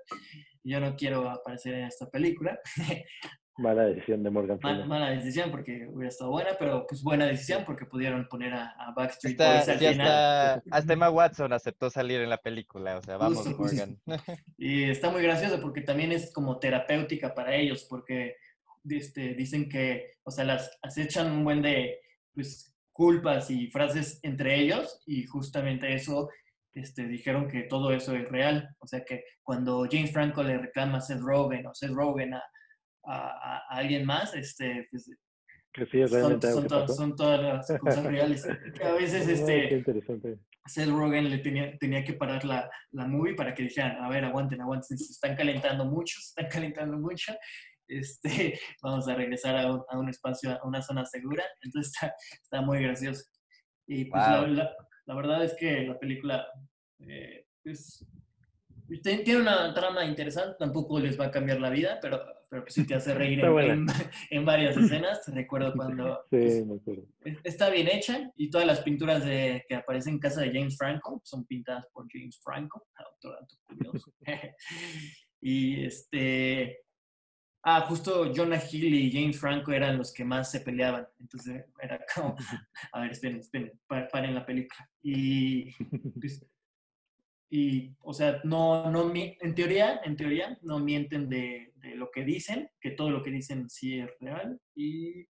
Speaker 3: yo no quiero aparecer en esta película.
Speaker 2: Mala decisión de Morgan
Speaker 3: Freeman. Mala, decisión porque hubiera estado buena, pero pues buena decisión porque pudieron poner a, Backstreet Boys al final.
Speaker 1: Hasta, Emma Watson aceptó salir en la película, o sea, vamos Morgan.
Speaker 3: Y está muy gracioso porque también es como terapéutica para ellos, porque este, dicen que, o sea, las acechan un buen de pues, culpas y frases entre ellos y justamente eso este, dijeron que todo eso es real. O sea que cuando James Franco le reclama a Seth Rogen o Seth Rogen a, a, alguien más, este, pues,
Speaker 2: que sí,
Speaker 3: son, son, todas las cosas reales. a veces este, Seth Rogen le tenía, tenía que parar la, la movie para que dijeran, a ver, aguanten, aguanten, se están calentando mucho, se están calentando mucho este, vamos a regresar a un, a un, espacio, a una zona segura. Entonces está, está muy gracioso. Y pues la, la, verdad es que la película eh, pues, tiene una trama interesante, tampoco les va a cambiar la vida, pero, pero pues sí te hace reír en, en, varias escenas. Recuerdo cuando
Speaker 2: sí,
Speaker 3: pues, está bien hecha y todas las pinturas de, que aparecen en casa de James Franco son pintadas por James Franco, y este Ah, justo Jonah Hill y James Franco eran los que más se peleaban. Entonces era como, a ver, esperen, esperen, paren la película. Y, pues, y o sea, no, no, en teoría, en teoría, no mienten de, de, lo que dicen, que todo lo que dicen sí es real. Y,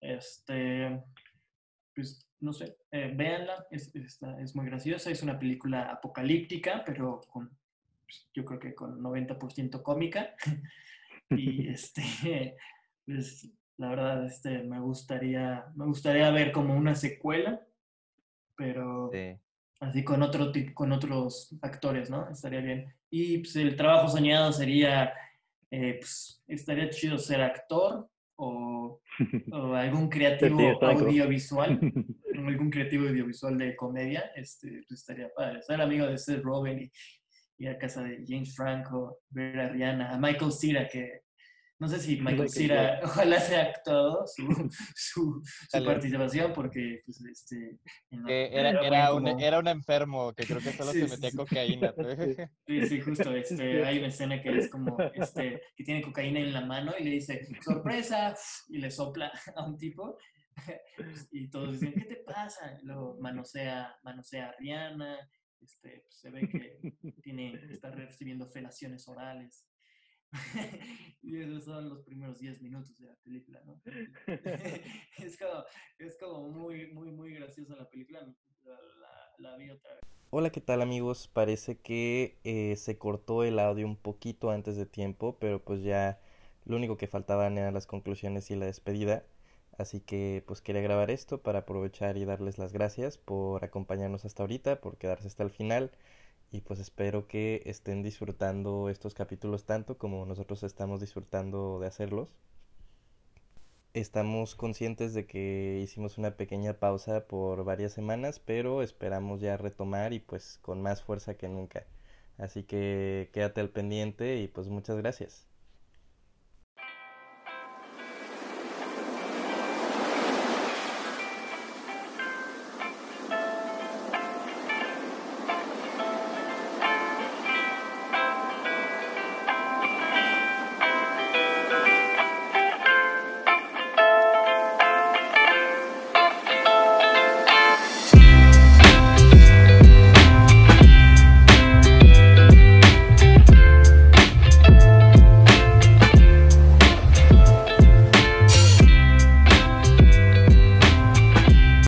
Speaker 3: este, pues, no sé, eh, véanla, es, es muy graciosa, es una película apocalíptica, pero con, pues, yo creo que con 90% cómica. Y este, pues la verdad, este, me gustaría, me gustaría ver como una secuela, pero así con otro con otros actores, ¿no? Estaría bien. Y pues el trabajo soñado sería, eh, pues, estaría chido ser actor o, o algún creativo audiovisual, algún creativo audiovisual de comedia, este, pues estaría padre. Ser amigo de Seth Rogen y, ir a casa de James Franco, ver a Rihanna, a Michael Cera, que no sé si Michael Cera, ojalá sea actuado su, su, su participación, porque pues, este,
Speaker 1: era, era, un, era, un, enfermo que creo que solo se metía cocaína.
Speaker 3: Sí, sí, justo. Este, hay una escena que es como este, que tiene cocaína en la mano y le dice, sorpresa, y le sopla a un tipo. Y todos dicen, ¿qué te pasa? Lo manosea, manosea a Rihanna, este, pues, se ve que tiene, está recibiendo felaciones orales. y esos son los primeros 10 minutos de la película, ¿no? es, como, es como muy, muy, muy graciosa la película. La, vi otra vez.
Speaker 1: Hola, ¿qué tal amigos? Parece que eh, se cortó el audio un poquito antes de tiempo, pero pues ya lo único que faltaban eran las conclusiones y la despedida. Así que pues quería grabar esto para aprovechar y darles las gracias por acompañarnos hasta ahorita, por quedarse hasta el final y pues espero que estén disfrutando estos capítulos tanto como nosotros estamos disfrutando de hacerlos. Estamos conscientes de que hicimos una pequeña pausa por varias semanas, pero esperamos ya retomar y pues con más fuerza que nunca. Así que quédate al pendiente y pues muchas gracias.